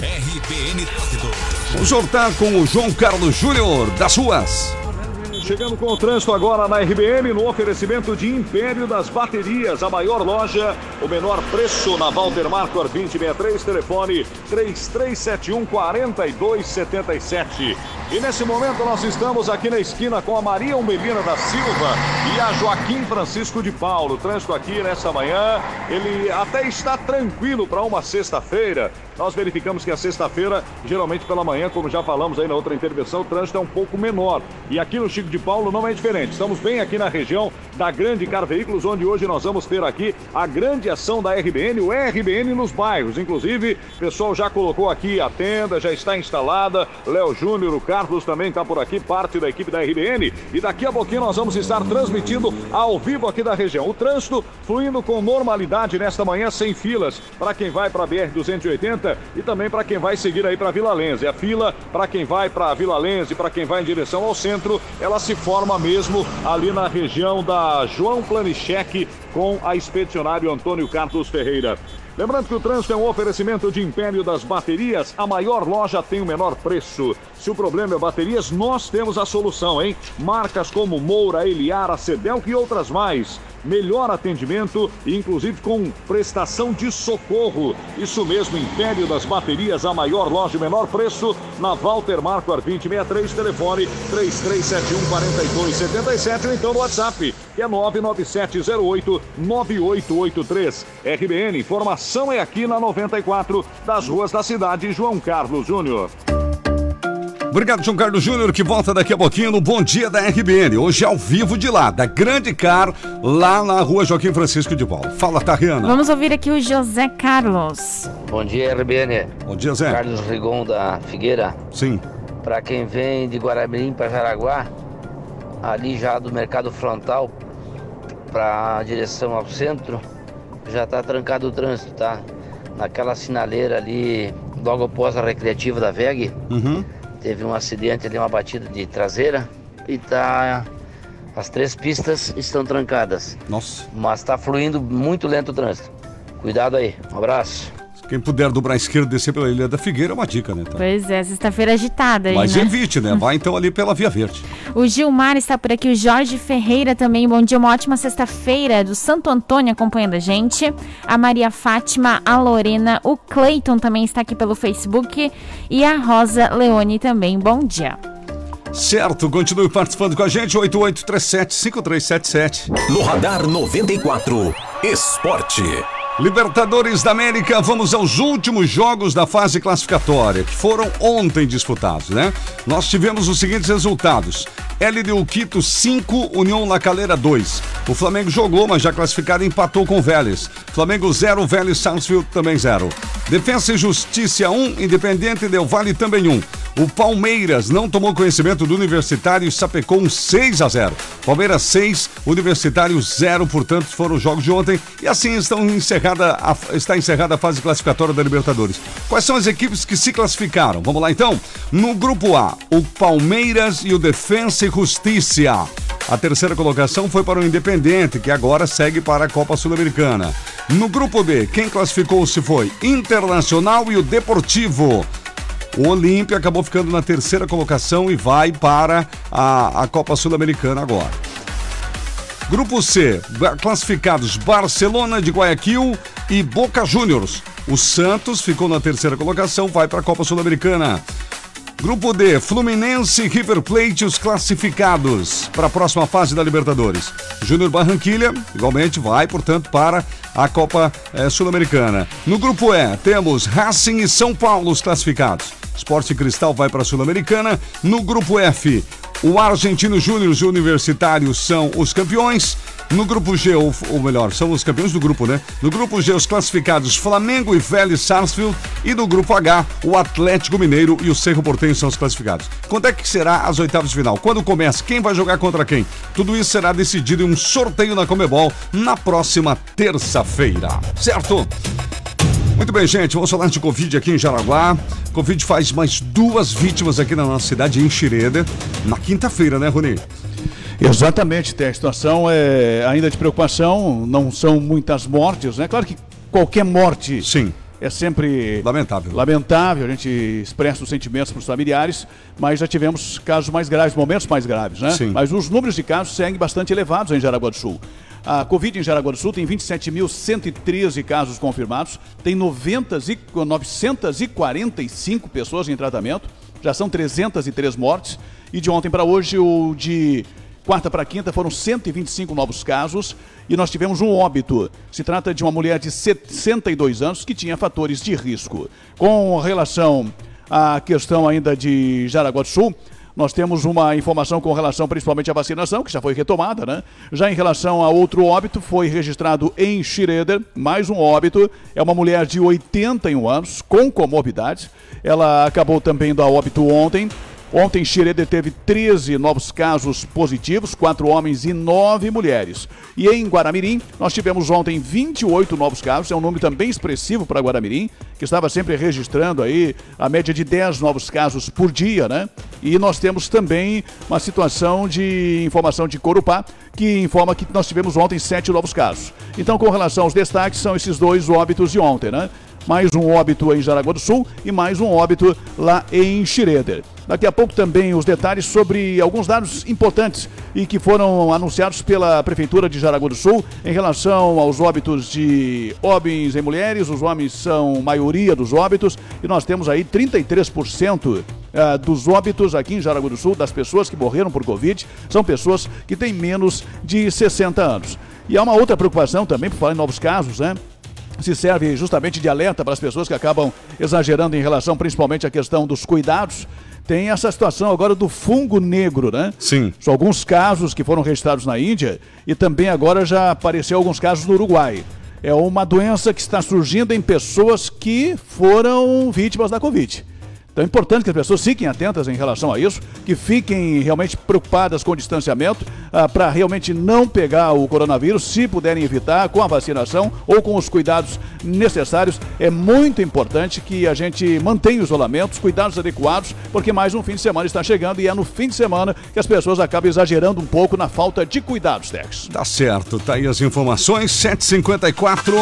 Speaker 16: RBN Rápido.
Speaker 3: Vamos voltar com o João Carlos Júnior, das ruas.
Speaker 7: Chegando com o trânsito agora na RBN, no oferecimento de Império das Baterias, a maior loja, o menor preço na Walter Marcor 2063, telefone 3371 4277. E nesse momento nós estamos aqui na esquina com a Maria Umbelina da Silva e a Joaquim Francisco de Paulo. O trânsito aqui nessa manhã, ele até está tranquilo para uma sexta-feira. Nós verificamos que a sexta-feira, geralmente pela manhã, como já falamos aí na outra intervenção, o trânsito é um pouco menor. E aqui no Chico de Paulo não é diferente. Estamos bem aqui na região da Grande Car Veículos, onde hoje nós vamos ter aqui a grande ação da RBN, o RBN nos bairros. Inclusive, o pessoal já colocou aqui a tenda, já está instalada. Léo Júnior, o Carlos também está por aqui, parte da equipe da RBN. E daqui a pouquinho nós vamos estar transmitindo ao vivo aqui da região. O trânsito fluindo com normalidade nesta manhã, sem filas, para quem vai para a BR-280 e também para quem vai seguir aí para Vila Lense. A fila para quem vai para Vila Lense, para quem vai em direção ao centro, ela forma mesmo ali na região da João Planichek com a expedicionário Antônio Carlos Ferreira. Lembrando que o trânsito é um oferecimento de Império das Baterias. A maior loja tem o menor preço. Se o problema é baterias, nós temos a solução, hein? Marcas como Moura, Eliara, Sedelco e outras mais. Melhor atendimento, inclusive com prestação de socorro. Isso mesmo, Império das Baterias, a maior loja e menor preço, na Walter Marco 2063, telefone 3371-4277 ou então no WhatsApp, que é 99708 9883. RBN, informação é aqui na 94, das ruas da cidade, João Carlos Júnior.
Speaker 3: Obrigado, João Carlos Júnior, que volta daqui a pouquinho no Bom Dia da RBN. Hoje ao vivo de lá, da Grande Car, lá na rua Joaquim Francisco de Paulo. Fala, Tariana.
Speaker 9: Vamos ouvir aqui o José Carlos.
Speaker 17: Bom dia, RBN.
Speaker 3: Bom dia, Zé.
Speaker 17: Carlos Rigon da Figueira.
Speaker 3: Sim.
Speaker 17: Para quem vem de Guaramirim para Jaraguá, ali já do Mercado Frontal para direção ao centro, já está trancado o trânsito, tá? Naquela sinaleira ali, logo após a recreativa da VEG,
Speaker 3: Uhum.
Speaker 17: Teve um acidente ali, uma batida de traseira e tá. As três pistas estão trancadas.
Speaker 3: Nossa.
Speaker 17: Mas está fluindo muito lento o trânsito. Cuidado aí. Um abraço.
Speaker 3: Quem puder dobrar a esquerda e descer pela Ilha da Figueira é uma dica, né? Tá?
Speaker 9: Pois é, sexta-feira agitada aí,
Speaker 3: Mas
Speaker 9: né?
Speaker 3: evite, né? Vai então ali pela Via Verde.
Speaker 9: O Gilmar está por aqui, o Jorge Ferreira também. Bom dia, uma ótima sexta-feira do Santo Antônio acompanhando a gente. A Maria Fátima, a Lorena, o Cleiton também está aqui pelo Facebook e a Rosa Leone também. Bom dia.
Speaker 3: Certo, continue participando com a gente, 8837-5377.
Speaker 1: No Radar 94, Esporte.
Speaker 3: Libertadores da América, vamos aos últimos jogos da fase classificatória, que foram ontem disputados, né? Nós tivemos os seguintes resultados. LDU Quito 5, União La Calera 2. O Flamengo jogou, mas já classificado empatou com o Vélez. Flamengo 0, Vélez Sarsfield também 0. Defensa e Justiça 1, Independente Del Vale também 1. O Palmeiras não tomou conhecimento do Universitário e sapecou um 6 a 0. Palmeiras 6, Universitário 0, portanto, foram os jogos de ontem. E assim estão encerrada a- está encerrada a fase classificatória da Libertadores. Quais são as equipes que se classificaram? Vamos lá então? No grupo A, o Palmeiras e o Defensa e Justiça. A terceira colocação foi para o Independente, que agora segue para a Copa Sul-Americana. No grupo B, quem classificou-se foi Internacional e o Deportivo. O Olímpia acabou ficando na terceira colocação e vai para a, a Copa Sul-Americana agora. Grupo C, classificados Barcelona de Guayaquil e Boca Juniors. O Santos ficou na terceira colocação, vai para a Copa Sul-Americana. Grupo D, Fluminense e River Plate, os classificados para a próxima fase da Libertadores. Júnior Barranquilha, igualmente, vai, portanto, para a Copa eh, Sul-Americana. No grupo E, temos Racing e São Paulo, os classificados. Esporte Cristal vai para a Sul-Americana. No grupo F, o Argentino Júnior e o Universitário são os campeões. No grupo G, ou, ou melhor, são os campeões do grupo, né? No grupo G, os classificados Flamengo e Vélez Sarsfield. E no grupo H, o Atlético Mineiro e o Cerro Porteño são os classificados. Quando é que será as oitavas de final? Quando começa? Quem vai jogar contra quem? Tudo isso será decidido em um sorteio na Comebol na próxima terça-feira. Certo? Muito bem, gente, vamos falar de Covid aqui em Jaraguá. Covid faz mais duas vítimas aqui na nossa cidade, em Xireda, na quinta-feira, né, Rony?
Speaker 5: Exatamente, tem a situação é ainda de preocupação, não são muitas mortes, né? Claro que qualquer morte
Speaker 3: Sim.
Speaker 5: é sempre
Speaker 3: lamentável.
Speaker 5: Lamentável, a gente expressa os sentimentos para os familiares, mas já tivemos casos mais graves, momentos mais graves, né?
Speaker 3: Sim.
Speaker 5: Mas os números de casos seguem bastante elevados em Jaraguá do Sul. A Covid em Jaraguá do Sul tem 27.113 casos confirmados, tem 90 e 945 pessoas em tratamento, já são 303 mortes, e de ontem para hoje, o de quarta para quinta, foram 125 novos casos e nós tivemos um óbito. Se trata de uma mulher de 62 anos que tinha fatores de risco. Com relação à questão ainda de Jaraguá do Sul, nós temos uma informação com relação principalmente à vacinação, que já foi retomada, né? Já em relação a outro óbito, foi registrado em Schroeder, mais um óbito. É uma mulher de 81 anos, com comorbidades. Ela acabou também do óbito ontem. Ontem, Schroeder teve 13 novos casos positivos, 4 homens e 9 mulheres. E em Guaramirim, nós tivemos ontem 28 novos casos, é um número também expressivo para Guaramirim, que estava sempre registrando aí a média de 10 novos casos por dia, né? E nós temos também uma situação de informação de Corupá, que informa que nós tivemos ontem 7 novos casos. Então, com relação aos destaques, são esses dois óbitos de ontem, né? Mais um óbito em Jaraguá do Sul e mais um óbito lá em Schroeder. Daqui a pouco também os detalhes sobre alguns dados importantes e que foram anunciados pela Prefeitura de Jaraguá do Sul em relação aos óbitos de homens e mulheres. Os homens são maioria dos óbitos e nós temos aí 33% ah, dos óbitos aqui em Jaraguá do Sul, das pessoas que morreram por Covid, são pessoas que têm menos de 60 anos. E há uma outra preocupação também, por falar em novos casos, né? Se serve justamente de alerta para as pessoas que acabam exagerando em relação principalmente à questão dos cuidados. Tem essa situação agora do fungo negro, né?
Speaker 3: Sim.
Speaker 5: São alguns casos que foram registrados na Índia e também agora já apareceu alguns casos no Uruguai. É uma doença que está surgindo em pessoas que foram vítimas da Covid. Então é importante que as pessoas fiquem atentas em relação a isso, que fiquem realmente preocupadas com o distanciamento, ah, para realmente não pegar o coronavírus, se puderem evitar com a vacinação ou com os cuidados necessários. É muito importante que a gente mantenha o isolamento, os cuidados adequados, porque mais um fim de semana está chegando e é no fim de semana que as pessoas acabam exagerando um pouco na falta de cuidados, Tex.
Speaker 3: Tá certo, tá aí as informações, 754.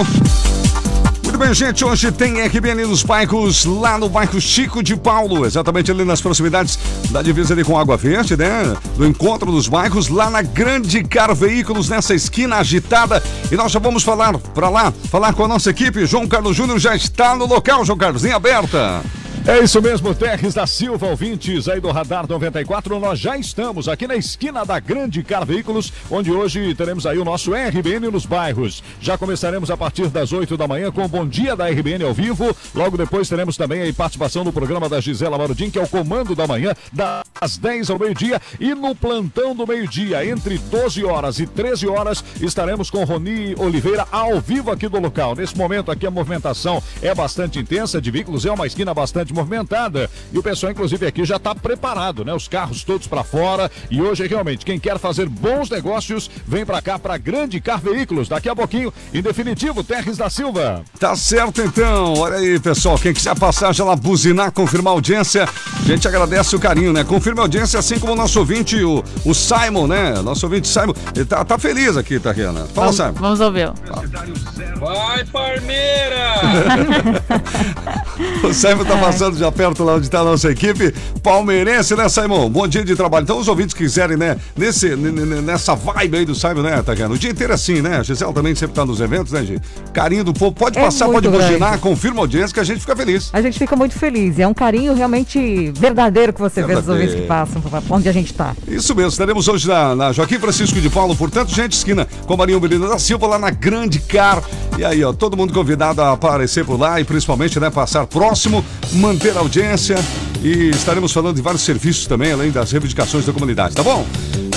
Speaker 3: Muito bem, gente. Hoje tem RBN nos bairros, lá no bairro Chico de Paulo, exatamente ali nas proximidades da divisa ali com Água Verde, né? Do encontro dos bairros, lá na Grande Car Veículos, nessa esquina agitada. E nós já vamos falar para lá, falar com a nossa equipe. João Carlos Júnior já está no local, João Carlos, em aberta.
Speaker 5: É isso mesmo, Terres da Silva, ouvintes aí do Radar 94. Nós já estamos aqui na esquina da Grande Car Veículos, onde hoje teremos aí o nosso RBN nos bairros. Já começaremos a partir das 8 da manhã com o Bom Dia da RBN ao vivo. Logo depois teremos também a participação no programa da Gisela Marudim, que é o comando da manhã, das 10 ao meio-dia. E no plantão do meio-dia, entre 12 horas e 13 horas, estaremos com Roni Oliveira ao vivo aqui do local. Nesse momento aqui a movimentação é bastante intensa de veículos, é uma esquina bastante movimentada. E o pessoal, inclusive, aqui já está preparado, né? Os carros todos para fora. E hoje, realmente, quem quer fazer bons negócios, vem para cá, para Grande Car Veículos. Daqui a pouquinho, em definitivo, Terres da Silva.
Speaker 3: Tá certo então. Olha aí, pessoal. Quem quiser passar já lá buzinar, confirmar a audiência, a gente agradece o carinho, né? Confirma a audiência, assim como o nosso ouvinte, o, o Simon, né? Nosso ouvinte Simon. Ele tá, tá feliz aqui, Tariana. Fala,
Speaker 9: Vamos,
Speaker 3: Simon.
Speaker 9: vamos ouvir.
Speaker 18: Vai, Parmeira!
Speaker 3: O Simon tá passando já perto lá onde tá a nossa equipe. Palmeirense, né, Simon? Bom dia de trabalho. Então, os ouvintes que quiserem, né, nesse, nessa vibe aí do Simon, né, Tariana? O dia inteiro é assim, né? A Gisele também sempre tá nos eventos, né, Gi? Carinho do povo. Pode
Speaker 6: É
Speaker 3: passar, pode
Speaker 6: grande.
Speaker 3: confirma a audiência que a gente fica feliz.
Speaker 6: A gente fica muito feliz. É um carinho realmente verdadeiro que você vê dos
Speaker 3: Verdadeiro.
Speaker 6: ouvintes que passam onde a gente tá.
Speaker 3: Isso mesmo, estaremos hoje na, na Joaquim Francisco de Paulo, portanto, gente, esquina com Marinho Belino da Silva, lá na Grande Car. E aí, ó, todo mundo convidado a aparecer por lá e principalmente, né, passar próximo, manter a audiência e estaremos falando de vários serviços também, além das reivindicações da comunidade, tá bom?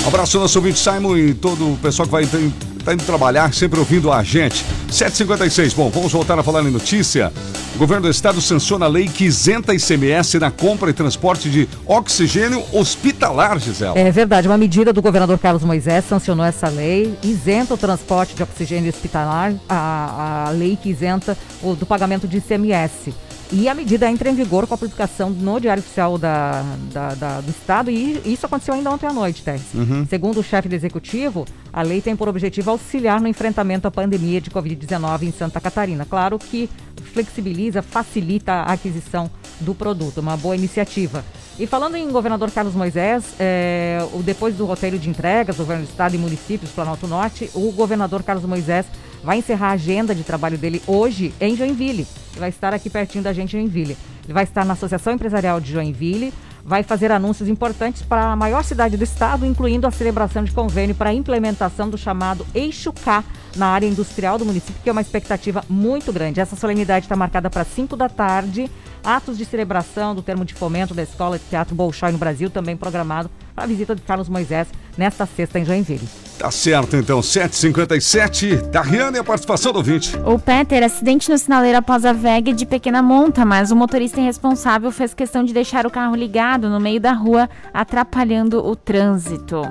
Speaker 3: Um abraço ao nosso ouvinte Simon e todo o pessoal que vai tá indo- tá trabalhar, sempre ouvindo a gente. 7h56, bom, vamos voltar a falar em notícia. O governo do estado sanciona a lei que isenta ICMS na compra e transporte de oxigênio hospitalar, Gisela.
Speaker 6: É verdade, uma medida do governador Carlos Moisés sancionou essa lei, isenta o transporte de oxigênio hospitalar, a, a lei que isenta o do pagamento de ICMS. E a medida entra em vigor com a publicação no Diário Oficial da, da- da- do Estado, e isso aconteceu ainda ontem à noite, Tess.
Speaker 19: Uhum.
Speaker 6: Segundo o chefe do executivo, a lei tem por objetivo auxiliar no enfrentamento à pandemia de Covid-19 em Santa Catarina. Claro que flexibiliza, facilita a aquisição do produto, uma boa iniciativa. E falando em governador Carlos Moisés, é, depois do roteiro de entregas governo do estado e municípios Planalto Norte, o governador Carlos Moisés vai encerrar a agenda de trabalho dele hoje em Joinville. Ele vai estar aqui pertinho da gente em Joinville. Ele vai estar na Associação Empresarial de Joinville, vai fazer anúncios importantes para a maior cidade do estado, incluindo a celebração de convênio para a implementação do chamado Eixo K na área industrial do município, que é uma expectativa muito grande. Essa solenidade está marcada para 5 da tarde. Atos de celebração do termo de fomento da Escola de Teatro Bolshoi no Brasil, também programado para a visita de Carlos Moisés nesta sexta em Joinville.
Speaker 3: Tá certo, então, 7h57, da Rihanna e a participação do ouvinte.
Speaker 9: O Peter, acidente no sinaleiro após a VEG de pequena monta, mas o motorista irresponsável fez questão de deixar o carro ligado no meio da rua, atrapalhando o trânsito.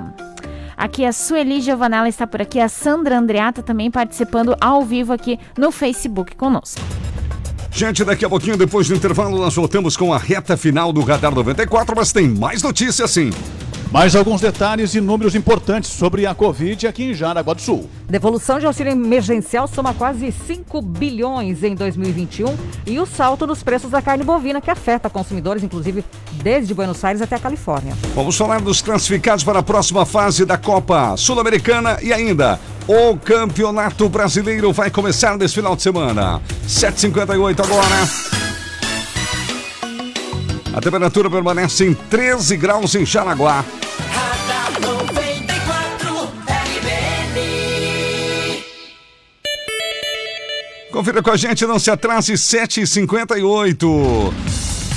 Speaker 9: Aqui a Sueli Giovanella está por aqui, a Sandra Andreata também participando ao vivo aqui no Facebook conosco.
Speaker 3: Gente, daqui a pouquinho, depois do intervalo, nós voltamos com a reta final do Radar 94, mas tem mais notícias sim.
Speaker 5: Mais alguns detalhes e números importantes sobre a Covid aqui em Jaraguá do Sul.
Speaker 6: Devolução de auxílio emergencial soma quase 5 bilhões em 2021 e o salto nos preços da carne bovina que afeta consumidores, inclusive desde Buenos Aires até a Califórnia.
Speaker 3: Vamos falar dos classificados para a próxima fase da Copa Sul-Americana e ainda o Campeonato Brasileiro vai começar nesse final de semana. 7h58 agora. A temperatura permanece em 13 graus em Jaraguá.
Speaker 2: Radar 94 RBN.
Speaker 3: Confira com a gente, não se atrase, 7h58.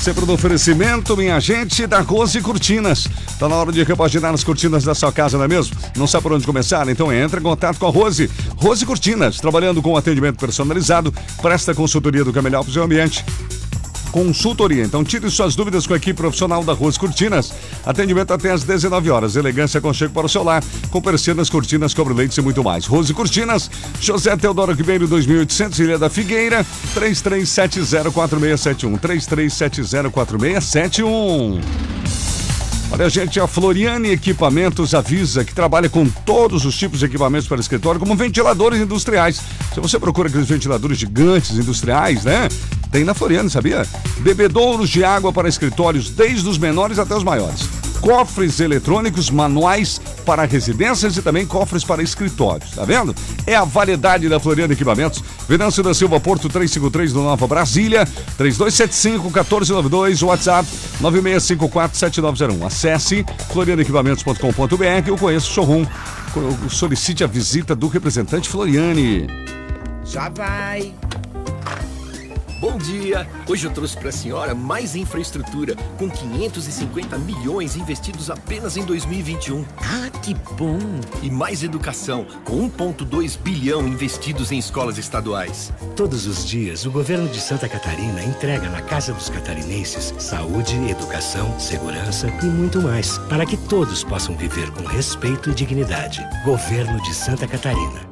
Speaker 3: Sempre no oferecimento, minha gente, da Rose Cortinas. Tá na hora de repaginar as cortinas da sua casa, não é mesmo? Não sabe por onde começar? Então entre em contato com a Rose. Rose Cortinas, trabalhando com atendimento personalizado, presta consultoria do que é melhor para o seu ambiente. Consultoria. Então tire suas dúvidas com a equipe profissional da Rose Cortinas. Atendimento até às 19 horas. Elegância com chego para o seu lar. Com persianas, cortinas, cobre-leites e muito mais. Rose Cortinas, José Teodoro Ribeiro, 2800, Ilha da Figueira, 33704671. 33704671. Olha, gente, a Floriane Equipamentos avisa que trabalha com todos os tipos de equipamentos para escritório, como ventiladores industriais. Se você procura aqueles ventiladores gigantes industriais, né? Tem na Floriane, sabia? Bebedouros de água para escritórios, desde os menores até os maiores cofres eletrônicos manuais para residências e também cofres para escritórios, tá vendo? É a variedade da Floriano Equipamentos. Venâncio da Silva Porto 353 do Nova Brasília, 3275 1492, WhatsApp 9654 7901. Acesse florianoequipamentos.com.br ou conheça o showroom. Solicite a visita do representante Floriane.
Speaker 19: Já vai. Bom dia! Hoje eu trouxe para a senhora mais infraestrutura, com 550 milhões investidos apenas em 2021. Ah, que bom! E mais educação, com 1,2 bilhão investidos em escolas estaduais.
Speaker 20: Todos os dias, o governo de Santa Catarina entrega na casa dos catarinenses saúde, educação, segurança e muito mais, para que todos possam viver com respeito e dignidade. Governo de Santa Catarina.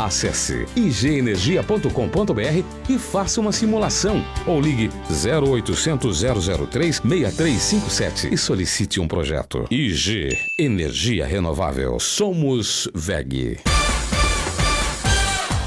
Speaker 14: Acesse igenergia.com.br e faça uma simulação ou ligue 0800 003 6357 e solicite um projeto. IG Energia Renovável. Somos VEG.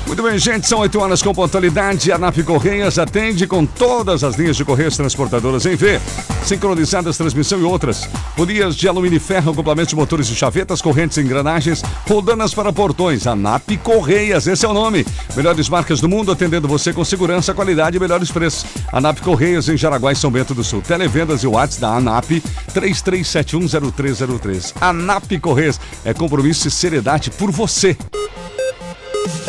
Speaker 3: Muito bem, gente, são 8 horas com pontualidade. A NAP Correias atende com todas as linhas de correios transportadoras em V, sincronizadas, transmissão e outras. Polias de alumínio e ferro, complementos de motores e chavetas, correntes e engrenagens, roldanas para portões. A NAP Correias, esse é o nome. Melhores marcas do mundo, atendendo você com segurança, qualidade e melhores preços. A NAP Correias em Jaraguá e São Bento do Sul. Televendas e WhatsApp da ANAP 33710303. ANAP Correias é compromisso e seriedade por você.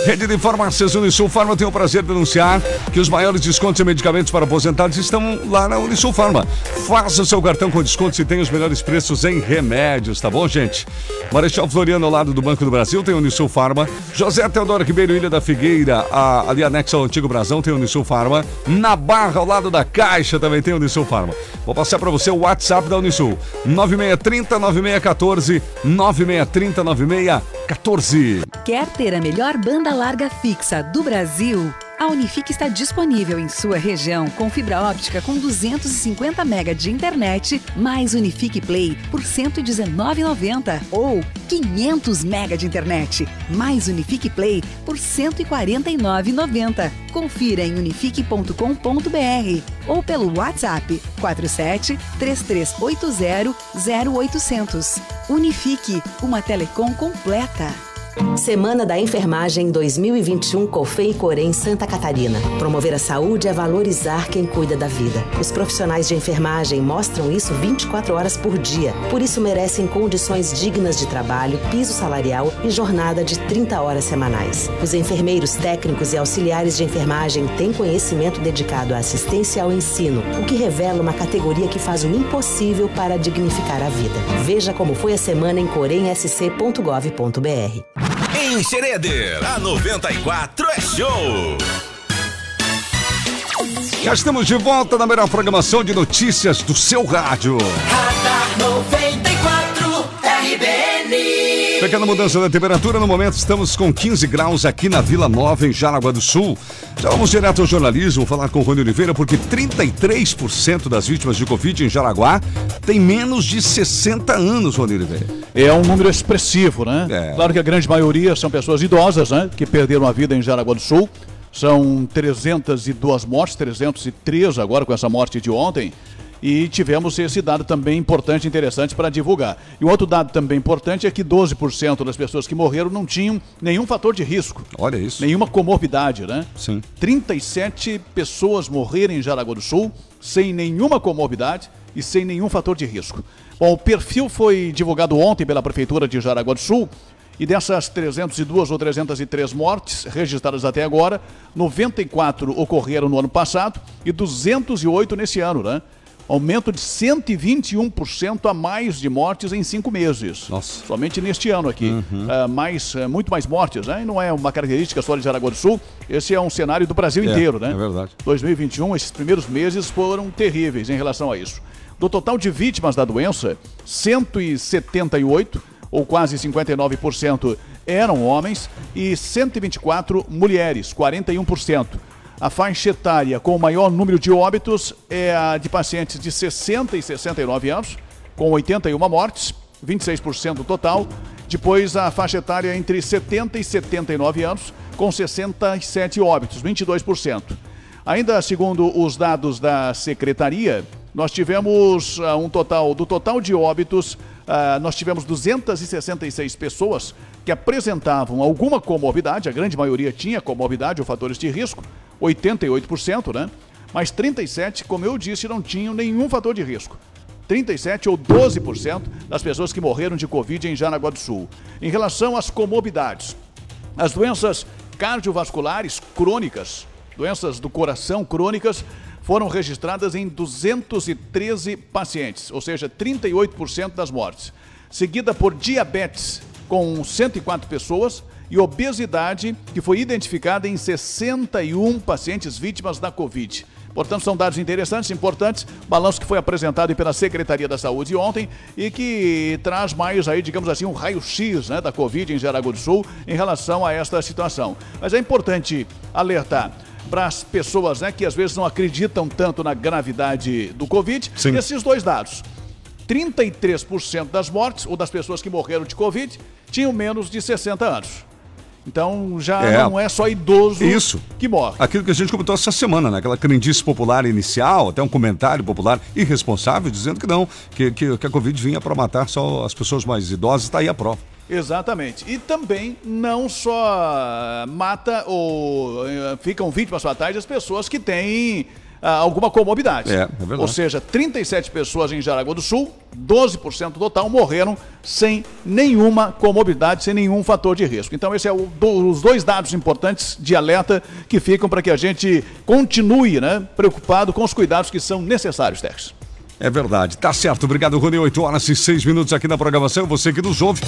Speaker 3: Rede de Farmácias Unisul Farma tem o prazer de anunciar que os maiores descontos em medicamentos para aposentados estão lá na Unisul Farma. Faça o seu cartão com descontos e tenha os melhores preços em remédios, tá bom, gente? Marechal Floriano, ao lado do Banco do Brasil, tem Unisul Farma. José Teodoro Ribeiro, Ilha da Figueira, a, ali anexo ao Antigo Brasão, tem Unisul Farma. Na Barra, ao lado da Caixa, também tem Unisul Farma. Vou passar para você o WhatsApp da Unisul. 9630 9614 9630 9614.
Speaker 21: Quer ter a melhor banda larga fixa do Brasil? A Unifique está disponível em sua região com fibra óptica com 250 MB de internet, mais Unifique Play por R$ 119,90 ou 500 MB de internet, mais Unifique Play por R$ 149,90. Confira em unifique.com.br ou pelo WhatsApp 47 3380 0800. Unifique, uma telecom completa.
Speaker 22: Semana da Enfermagem 2021 COFEI Corém Santa Catarina. Promover a saúde é valorizar quem cuida da vida. Os profissionais de enfermagem mostram isso 24 horas por dia. Por isso merecem condições dignas de trabalho, piso salarial e jornada de 30 horas semanais. Os enfermeiros técnicos e auxiliares de enfermagem têm conhecimento dedicado à assistência ao ensino, o que revela uma categoria que faz o impossível para dignificar a vida. Veja como foi a semana em coremsc.gov.br.
Speaker 1: Em Xereder, a 94 é show!
Speaker 3: Já estamos de volta na melhor programação de notícias do seu rádio.
Speaker 2: Radar 94 RBN.
Speaker 3: Pequena mudança da temperatura, no momento estamos com 15 graus aqui na Vila Nova, em Jaraguá do Sul. Já vamos direto ao jornalismo, falar com o Rony Oliveira, porque 33% das vítimas de Covid em Jaraguá têm menos de 60 anos, Rony Oliveira.
Speaker 5: É um número expressivo, né?
Speaker 3: É.
Speaker 5: Claro que a grande maioria são pessoas idosas, né? Que perderam a vida em Jaraguá do Sul. São 302 mortes, 303 agora com essa morte de ontem. E tivemos esse dado também importante e interessante para divulgar. E o outro dado também importante é que 12% das pessoas que morreram não tinham nenhum fator de risco.
Speaker 3: Olha isso.
Speaker 5: Nenhuma comorbidade, né?
Speaker 3: Sim.
Speaker 5: 37 pessoas morreram em Jaraguá do Sul sem nenhuma comorbidade e sem nenhum fator de risco. Bom, o perfil foi divulgado ontem pela Prefeitura de Jaraguá do Sul e dessas 302 ou 303 mortes registradas até agora, 94 ocorreram no ano passado e 208 nesse ano, né? Aumento de 121% a mais de mortes em cinco meses.
Speaker 3: Nossa.
Speaker 5: Somente neste ano aqui. Ah, mais, ah, muito mais mortes, né? E não é uma característica só de Jaraguá do Sul, esse é um cenário do Brasil
Speaker 3: É,
Speaker 5: inteiro, né?
Speaker 3: é verdade.
Speaker 5: 2021, esses primeiros meses foram terríveis em relação a isso. Do total de vítimas da doença, 178, ou quase 59%, eram homens e 124 mulheres, 41%. A faixa etária com o maior número de óbitos é a de pacientes de 60 e 69 anos, com 81 mortes, 26% do total. Depois, a faixa etária entre 70 e 79 anos, com 67 óbitos, 22%. Ainda segundo os dados da secretaria, nós tivemos uh, um total, do total de óbitos, uh, nós tivemos 266 pessoas que apresentavam alguma comorbidade, a grande maioria tinha comorbidade ou fatores de risco, 88%, né? Mas 37, como eu disse, não tinham nenhum fator de risco. 37 ou 12% das pessoas que morreram de Covid em Jaraguá do Sul. Em relação às comorbidades, as doenças cardiovasculares crônicas, doenças do coração crônicas, foram registradas em 213 pacientes, ou seja, 38% das mortes. Seguida por diabetes, com 104 pessoas, e obesidade, que foi identificada em 61 pacientes vítimas da Covid. Portanto, são dados interessantes, importantes, balanço que foi apresentado pela Secretaria da Saúde ontem e que traz mais aí, digamos assim, um raio-x né, da Covid em Jaraguá do Sul em relação a esta situação. Mas é importante alertar para as pessoas né, que às vezes não acreditam tanto na gravidade do Covid, Sim. esses dois dados. 33% das mortes, ou das pessoas que morreram de Covid, tinham menos de 60 anos. Então já é, não é só idoso
Speaker 3: isso.
Speaker 5: que morre.
Speaker 3: Aquilo que a gente comentou essa semana, né? Aquela crendice popular inicial, até um comentário popular irresponsável, dizendo que não, que, que, que a Covid vinha para matar só as pessoas mais idosas, está aí a prova.
Speaker 5: Exatamente. E também não só mata ou eh, ficam vítimas fatais as pessoas que têm ah, alguma comorbidade.
Speaker 3: É, é verdade.
Speaker 5: Ou seja, 37 pessoas em Jaraguá do Sul, 12% total morreram sem nenhuma comorbidade, sem nenhum fator de risco. Então, esses são é os dois dados importantes de alerta que ficam para que a gente continue né, preocupado com os cuidados que são necessários, Tex.
Speaker 3: É verdade. Tá certo. Obrigado, Rony. 8 horas e 6 minutos aqui na programação. Você que nos ouve.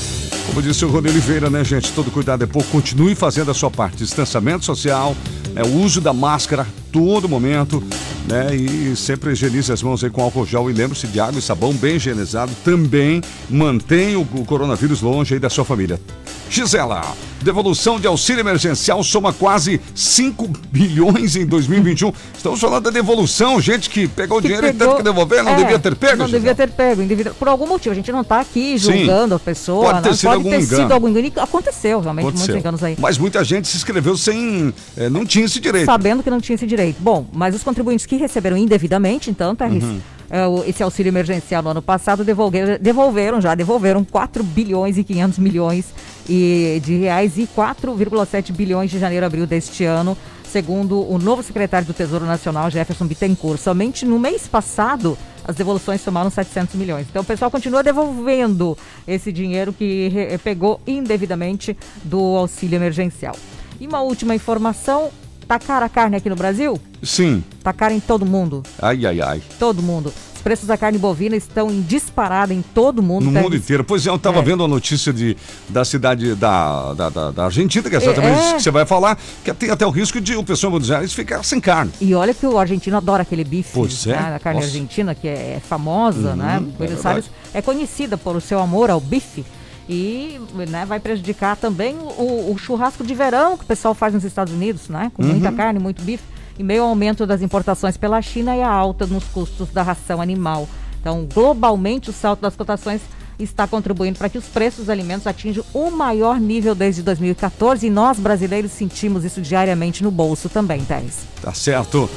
Speaker 3: Como disse o Rony Oliveira, né, gente? Todo cuidado é pouco. Continue fazendo a sua parte. Distanciamento social, né, o uso da máscara todo momento, né? E sempre higienize as mãos aí com álcool gel. E lembre-se de água e sabão bem higienizado. Também mantenha o coronavírus longe aí da sua família. Gisela, devolução de auxílio emergencial soma quase 5 bilhões em 2021. Estamos falando da devolução, gente que pegou o dinheiro pegou, e teve que devolver, não é, devia ter pego?
Speaker 6: Não devia ter pego, por algum motivo. A gente não está aqui julgando Sim, a pessoa. Pode ter, não, sido, pode algum ter sido algum engano. Aconteceu realmente Aconteceu. muitos enganos aí.
Speaker 3: Mas muita gente se inscreveu sem. É, não tinha esse direito.
Speaker 6: Sabendo que não tinha esse direito. Bom, mas os contribuintes que receberam indevidamente, então, tá, uhum. É, esse auxílio emergencial no ano passado devolveram, devolveram já, devolveram 4 bilhões e 500 milhões e, de reais e 4,7 bilhões de janeiro a abril deste ano, segundo o novo secretário do Tesouro Nacional, Jefferson Bittencourt. Somente no mês passado, as devoluções somaram 700 milhões. Então o pessoal continua devolvendo esse dinheiro que pegou indevidamente do auxílio emergencial. E uma última informação, tá cara a carne aqui no Brasil?
Speaker 3: Sim.
Speaker 6: Tá cara em todo mundo.
Speaker 3: Ai, ai, ai.
Speaker 6: Todo mundo preços da carne bovina estão em disparada em todo mundo.
Speaker 3: No mundo inteiro. Pois é, eu estava é. vendo a notícia de, da cidade da, da, da, da Argentina, que é exatamente é, isso que você vai falar, que tem até o risco de o pessoal Buenos Aires ficar sem carne.
Speaker 6: E olha que o argentino adora aquele bife,
Speaker 3: pois é.
Speaker 6: né, da carne Nossa. argentina, que é, é famosa, uhum, né? Buenos é é conhecida por o seu amor ao bife e né, vai prejudicar também o, o, churrasco de verão que o pessoal faz nos Estados Unidos, né? Com uhum. muita carne, muito bife em meio ao aumento das importações pela China e a alta nos custos da ração animal. Então, globalmente, o salto das cotações está contribuindo para que os preços dos alimentos atinjam o maior nível desde 2014 e nós brasileiros sentimos isso diariamente no bolso também, Teres.
Speaker 3: Tá certo.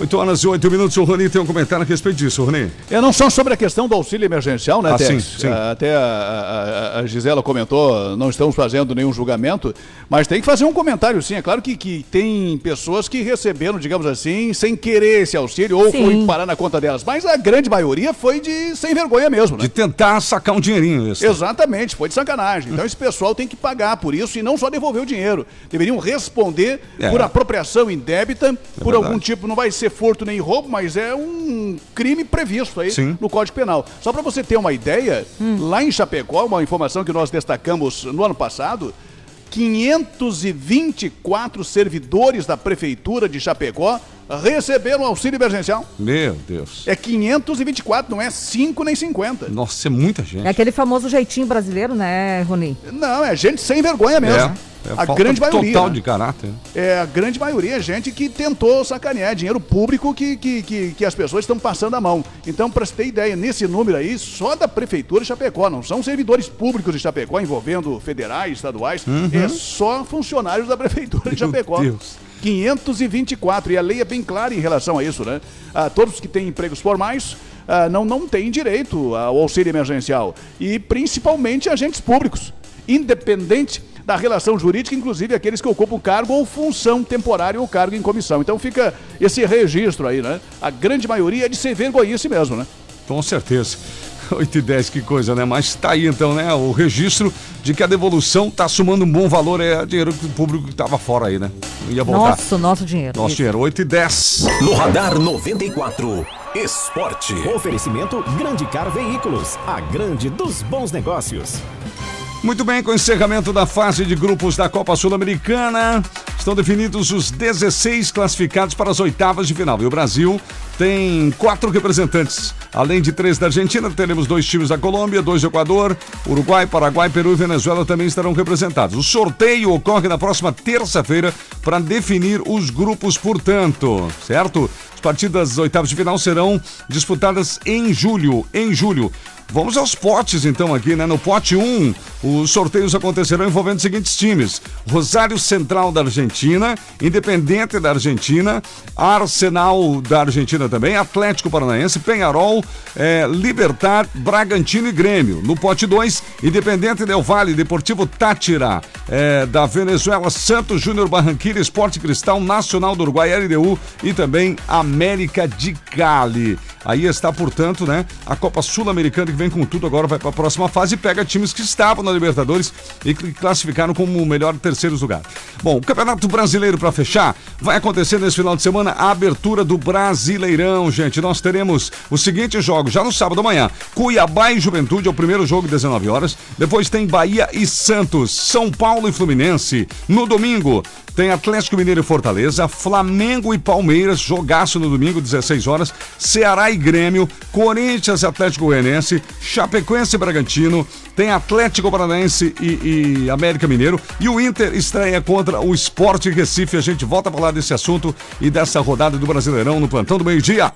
Speaker 3: 8 horas e 8 minutos, o Rony tem um comentário a respeito disso, Rony.
Speaker 5: É não só sobre a questão do auxílio emergencial, né, ah, sim, sim. Até a, a, a, Gisela comentou, não estamos fazendo nenhum julgamento, mas tem que fazer um comentário, sim. É claro que, que tem pessoas que receberam, digamos assim, sem querer esse auxílio ou sim. foi parar na conta delas. Mas a grande maioria foi de sem vergonha mesmo, né?
Speaker 3: De tentar sacar um dinheirinho.
Speaker 5: Isso. Exatamente, foi de sacanagem. Então esse pessoal tem que pagar por isso e não só devolver o dinheiro. Deveriam responder é. por apropriação indébita, é por verdade. algum tipo, não vai ser furto nem roubo, mas é um crime previsto aí Sim. no Código Penal. Só para você ter uma ideia, hum. lá em Chapecó, uma informação que nós destacamos no ano passado, 524 servidores da prefeitura de Chapecó receber o auxílio emergencial.
Speaker 3: Meu Deus.
Speaker 5: É 524, não é 5 nem 50.
Speaker 3: Nossa, é muita gente.
Speaker 6: É aquele famoso jeitinho brasileiro, né, Rony?
Speaker 5: Não, é gente sem vergonha mesmo.
Speaker 3: É. É
Speaker 5: a grande maioria.
Speaker 3: total
Speaker 5: né?
Speaker 3: de caráter.
Speaker 5: É, a grande maioria é gente que tentou sacanear. É dinheiro público que, que, que, que as pessoas estão passando a mão. Então, para você ter ideia, nesse número aí, só da Prefeitura de Chapecó, não são servidores públicos de Chapecó, envolvendo federais, estaduais,
Speaker 3: Uhum.
Speaker 5: é só funcionários da Prefeitura de Chapecó.
Speaker 3: Deus.
Speaker 5: 524. E a lei é bem clara em relação a isso, né? Ah, todos que têm empregos formais ah, não, não têm direito ao auxílio emergencial. E principalmente agentes públicos, independente da relação jurídica, inclusive aqueles que ocupam cargo ou função temporária ou cargo em comissão. Então fica esse registro aí, né? A grande maioria é de ser vergonhice mesmo, né?
Speaker 3: Com certeza. 8 e 10, que coisa, né? Mas tá aí então, né? O registro de que a devolução tá somando um bom valor, é dinheiro que o público que tava fora aí, né? Não ia voltar.
Speaker 6: Nossa, o nosso dinheiro.
Speaker 3: Nosso
Speaker 6: Isso.
Speaker 3: dinheiro, 8 e 10.
Speaker 1: No Radar 94, Esporte.
Speaker 12: Oferecimento Grande Car Veículos, a grande dos bons negócios.
Speaker 3: Muito bem, com o encerramento da fase de grupos da Copa Sul-Americana, estão definidos os 16 classificados para as oitavas de final. E o Brasil tem quatro representantes. Além de três da Argentina, teremos dois times da Colômbia, dois do Equador, Uruguai, Paraguai, Peru e Venezuela também estarão representados. O sorteio ocorre na próxima terça-feira para definir os grupos, portanto, certo? As partidas das oitavas de final serão disputadas em julho. Em julho. Vamos aos potes então aqui, né? No pote 1, os sorteios acontecerão envolvendo os seguintes times: Rosário Central da Argentina, Independente da Argentina, Arsenal da Argentina também, Atlético Paranaense, Penharol, eh, Libertar, Bragantino e Grêmio. No pote 2, Independente Del Valle, Deportivo Tátira, eh, da Venezuela, Santos Júnior Barranquilla, Esporte Cristal, Nacional do Uruguai, LDU e também América de Cali. Aí está, portanto, né, a Copa Sul-Americana vem com tudo, agora vai para a próxima fase e pega times que estavam na Libertadores e que classificaram como o melhor terceiros lugar. Bom, o Campeonato Brasileiro para fechar vai acontecer nesse final de semana a abertura do Brasileirão, gente. Nós teremos os seguintes jogos já no sábado amanhã. Cuiabá e Juventude é o primeiro jogo 19 horas. Depois tem Bahia e Santos, São Paulo e Fluminense. No domingo tem Atlético Mineiro e Fortaleza, Flamengo e Palmeiras, jogaço no domingo, 16 horas, Ceará e Grêmio, Corinthians e Atlético Goianense, Chapecoense e Bragantino, tem Atlético Paranaense e, e América Mineiro e o Inter estreia contra o Sport Recife. A gente volta a falar desse assunto e dessa rodada do Brasileirão no plantão do meio-dia.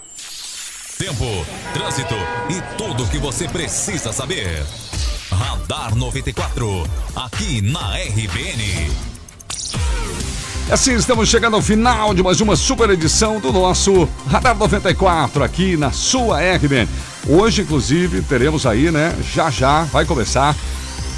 Speaker 16: Tempo, trânsito e tudo o que você precisa saber. Radar 94, aqui na RBN.
Speaker 3: Assim, estamos chegando ao final de mais uma super edição do nosso Radar 94 aqui na sua RBN. Hoje, inclusive, teremos aí, né? Já já vai começar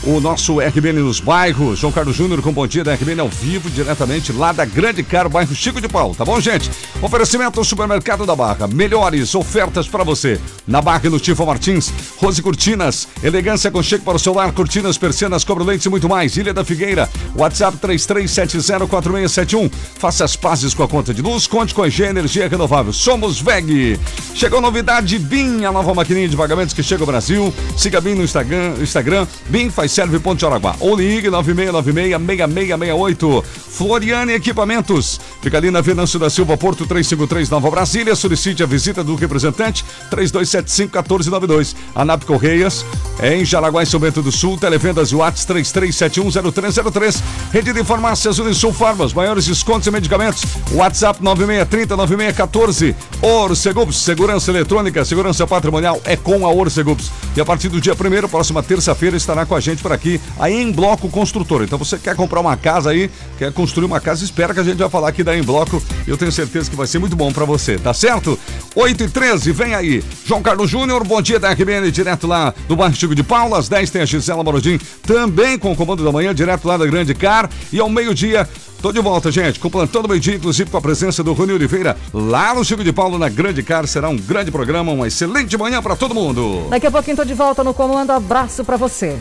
Speaker 3: o nosso RBN nos bairros. João Carlos Júnior com Bom Dia da RBN ao vivo, diretamente lá da Grande Caro, bairro Chico de Paulo, tá bom, gente? Oferecimento ao Supermercado da Barra. Melhores ofertas para você. Na Barra e no Tifa Martins, Rose Cortinas, elegância com cheque para o celular, cortinas, persianas, cobrolentes e muito mais. Ilha da Figueira, WhatsApp 33704671. Faça as pazes com a conta de luz, conte com a G Energia Renovável. Somos VEG. Chegou novidade BIM, a nova maquininha de pagamentos que chega ao Brasil. Siga BIM no Instagram, Instagram BIM faz serve Ponte Araguá. Ou ligue 9696-6668. Floriane Equipamentos. Fica ali na Venâncio da Silva, Porto 353, Nova Brasília. Solicite a visita do representante 3275-1492. ANAP Correias, em Jaraguá e São Bento do Sul. Televendas e Whats 33710303. Rede de Farmácias Unisul Farmas. Maiores descontos e medicamentos. WhatsApp 9630-9614. Orcegups, segurança eletrônica, segurança patrimonial é com a Orcegups. E a partir do dia 1 próxima terça-feira, estará com a gente por aqui, a Em Bloco Construtora. Então você quer comprar uma casa aí, quer construir uma casa, espera que a gente vai falar aqui Em Bloco. Eu tenho certeza que vai ser muito bom para você, tá certo? 8 e 13, vem aí. João Carlos Júnior, bom dia da RBN, direto lá do bairro Chico de Paula. Às 10 tem a Gisela Marodim, também com o comando da manhã, direto lá da Grande Car. E ao meio-dia, Tô de volta, gente, com o Plantão do Meio Dia, inclusive com a presença do Rony Oliveira, lá no Chico de Paulo, na Grande Car. Será um grande programa, uma excelente manhã para todo mundo.
Speaker 6: Daqui a pouquinho tô de volta no comando. Abraço pra você.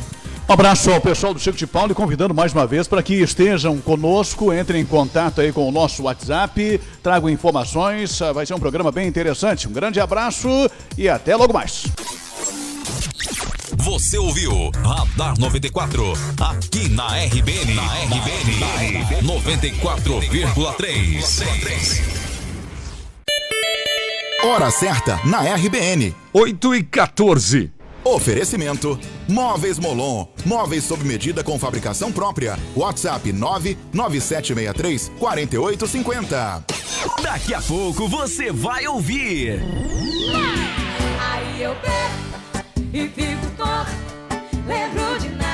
Speaker 5: Um abraço ao pessoal do Chico de Paulo e convidando mais uma vez para que estejam conosco, entrem em contato aí com o nosso WhatsApp, tragam informações, ah, vai ser um programa bem interessante. Um grande abraço e até logo mais.
Speaker 16: Você ouviu Radar 94, aqui na RBN. Na RBN, 94,3.
Speaker 23: Hora certa na RBN.
Speaker 3: 8 e 14.
Speaker 23: Oferecimento: Móveis Molon. Móveis sob medida com fabricação própria. WhatsApp 99763 4850.
Speaker 24: Daqui a pouco você vai ouvir.
Speaker 2: Aí eu pego e fico torto, levando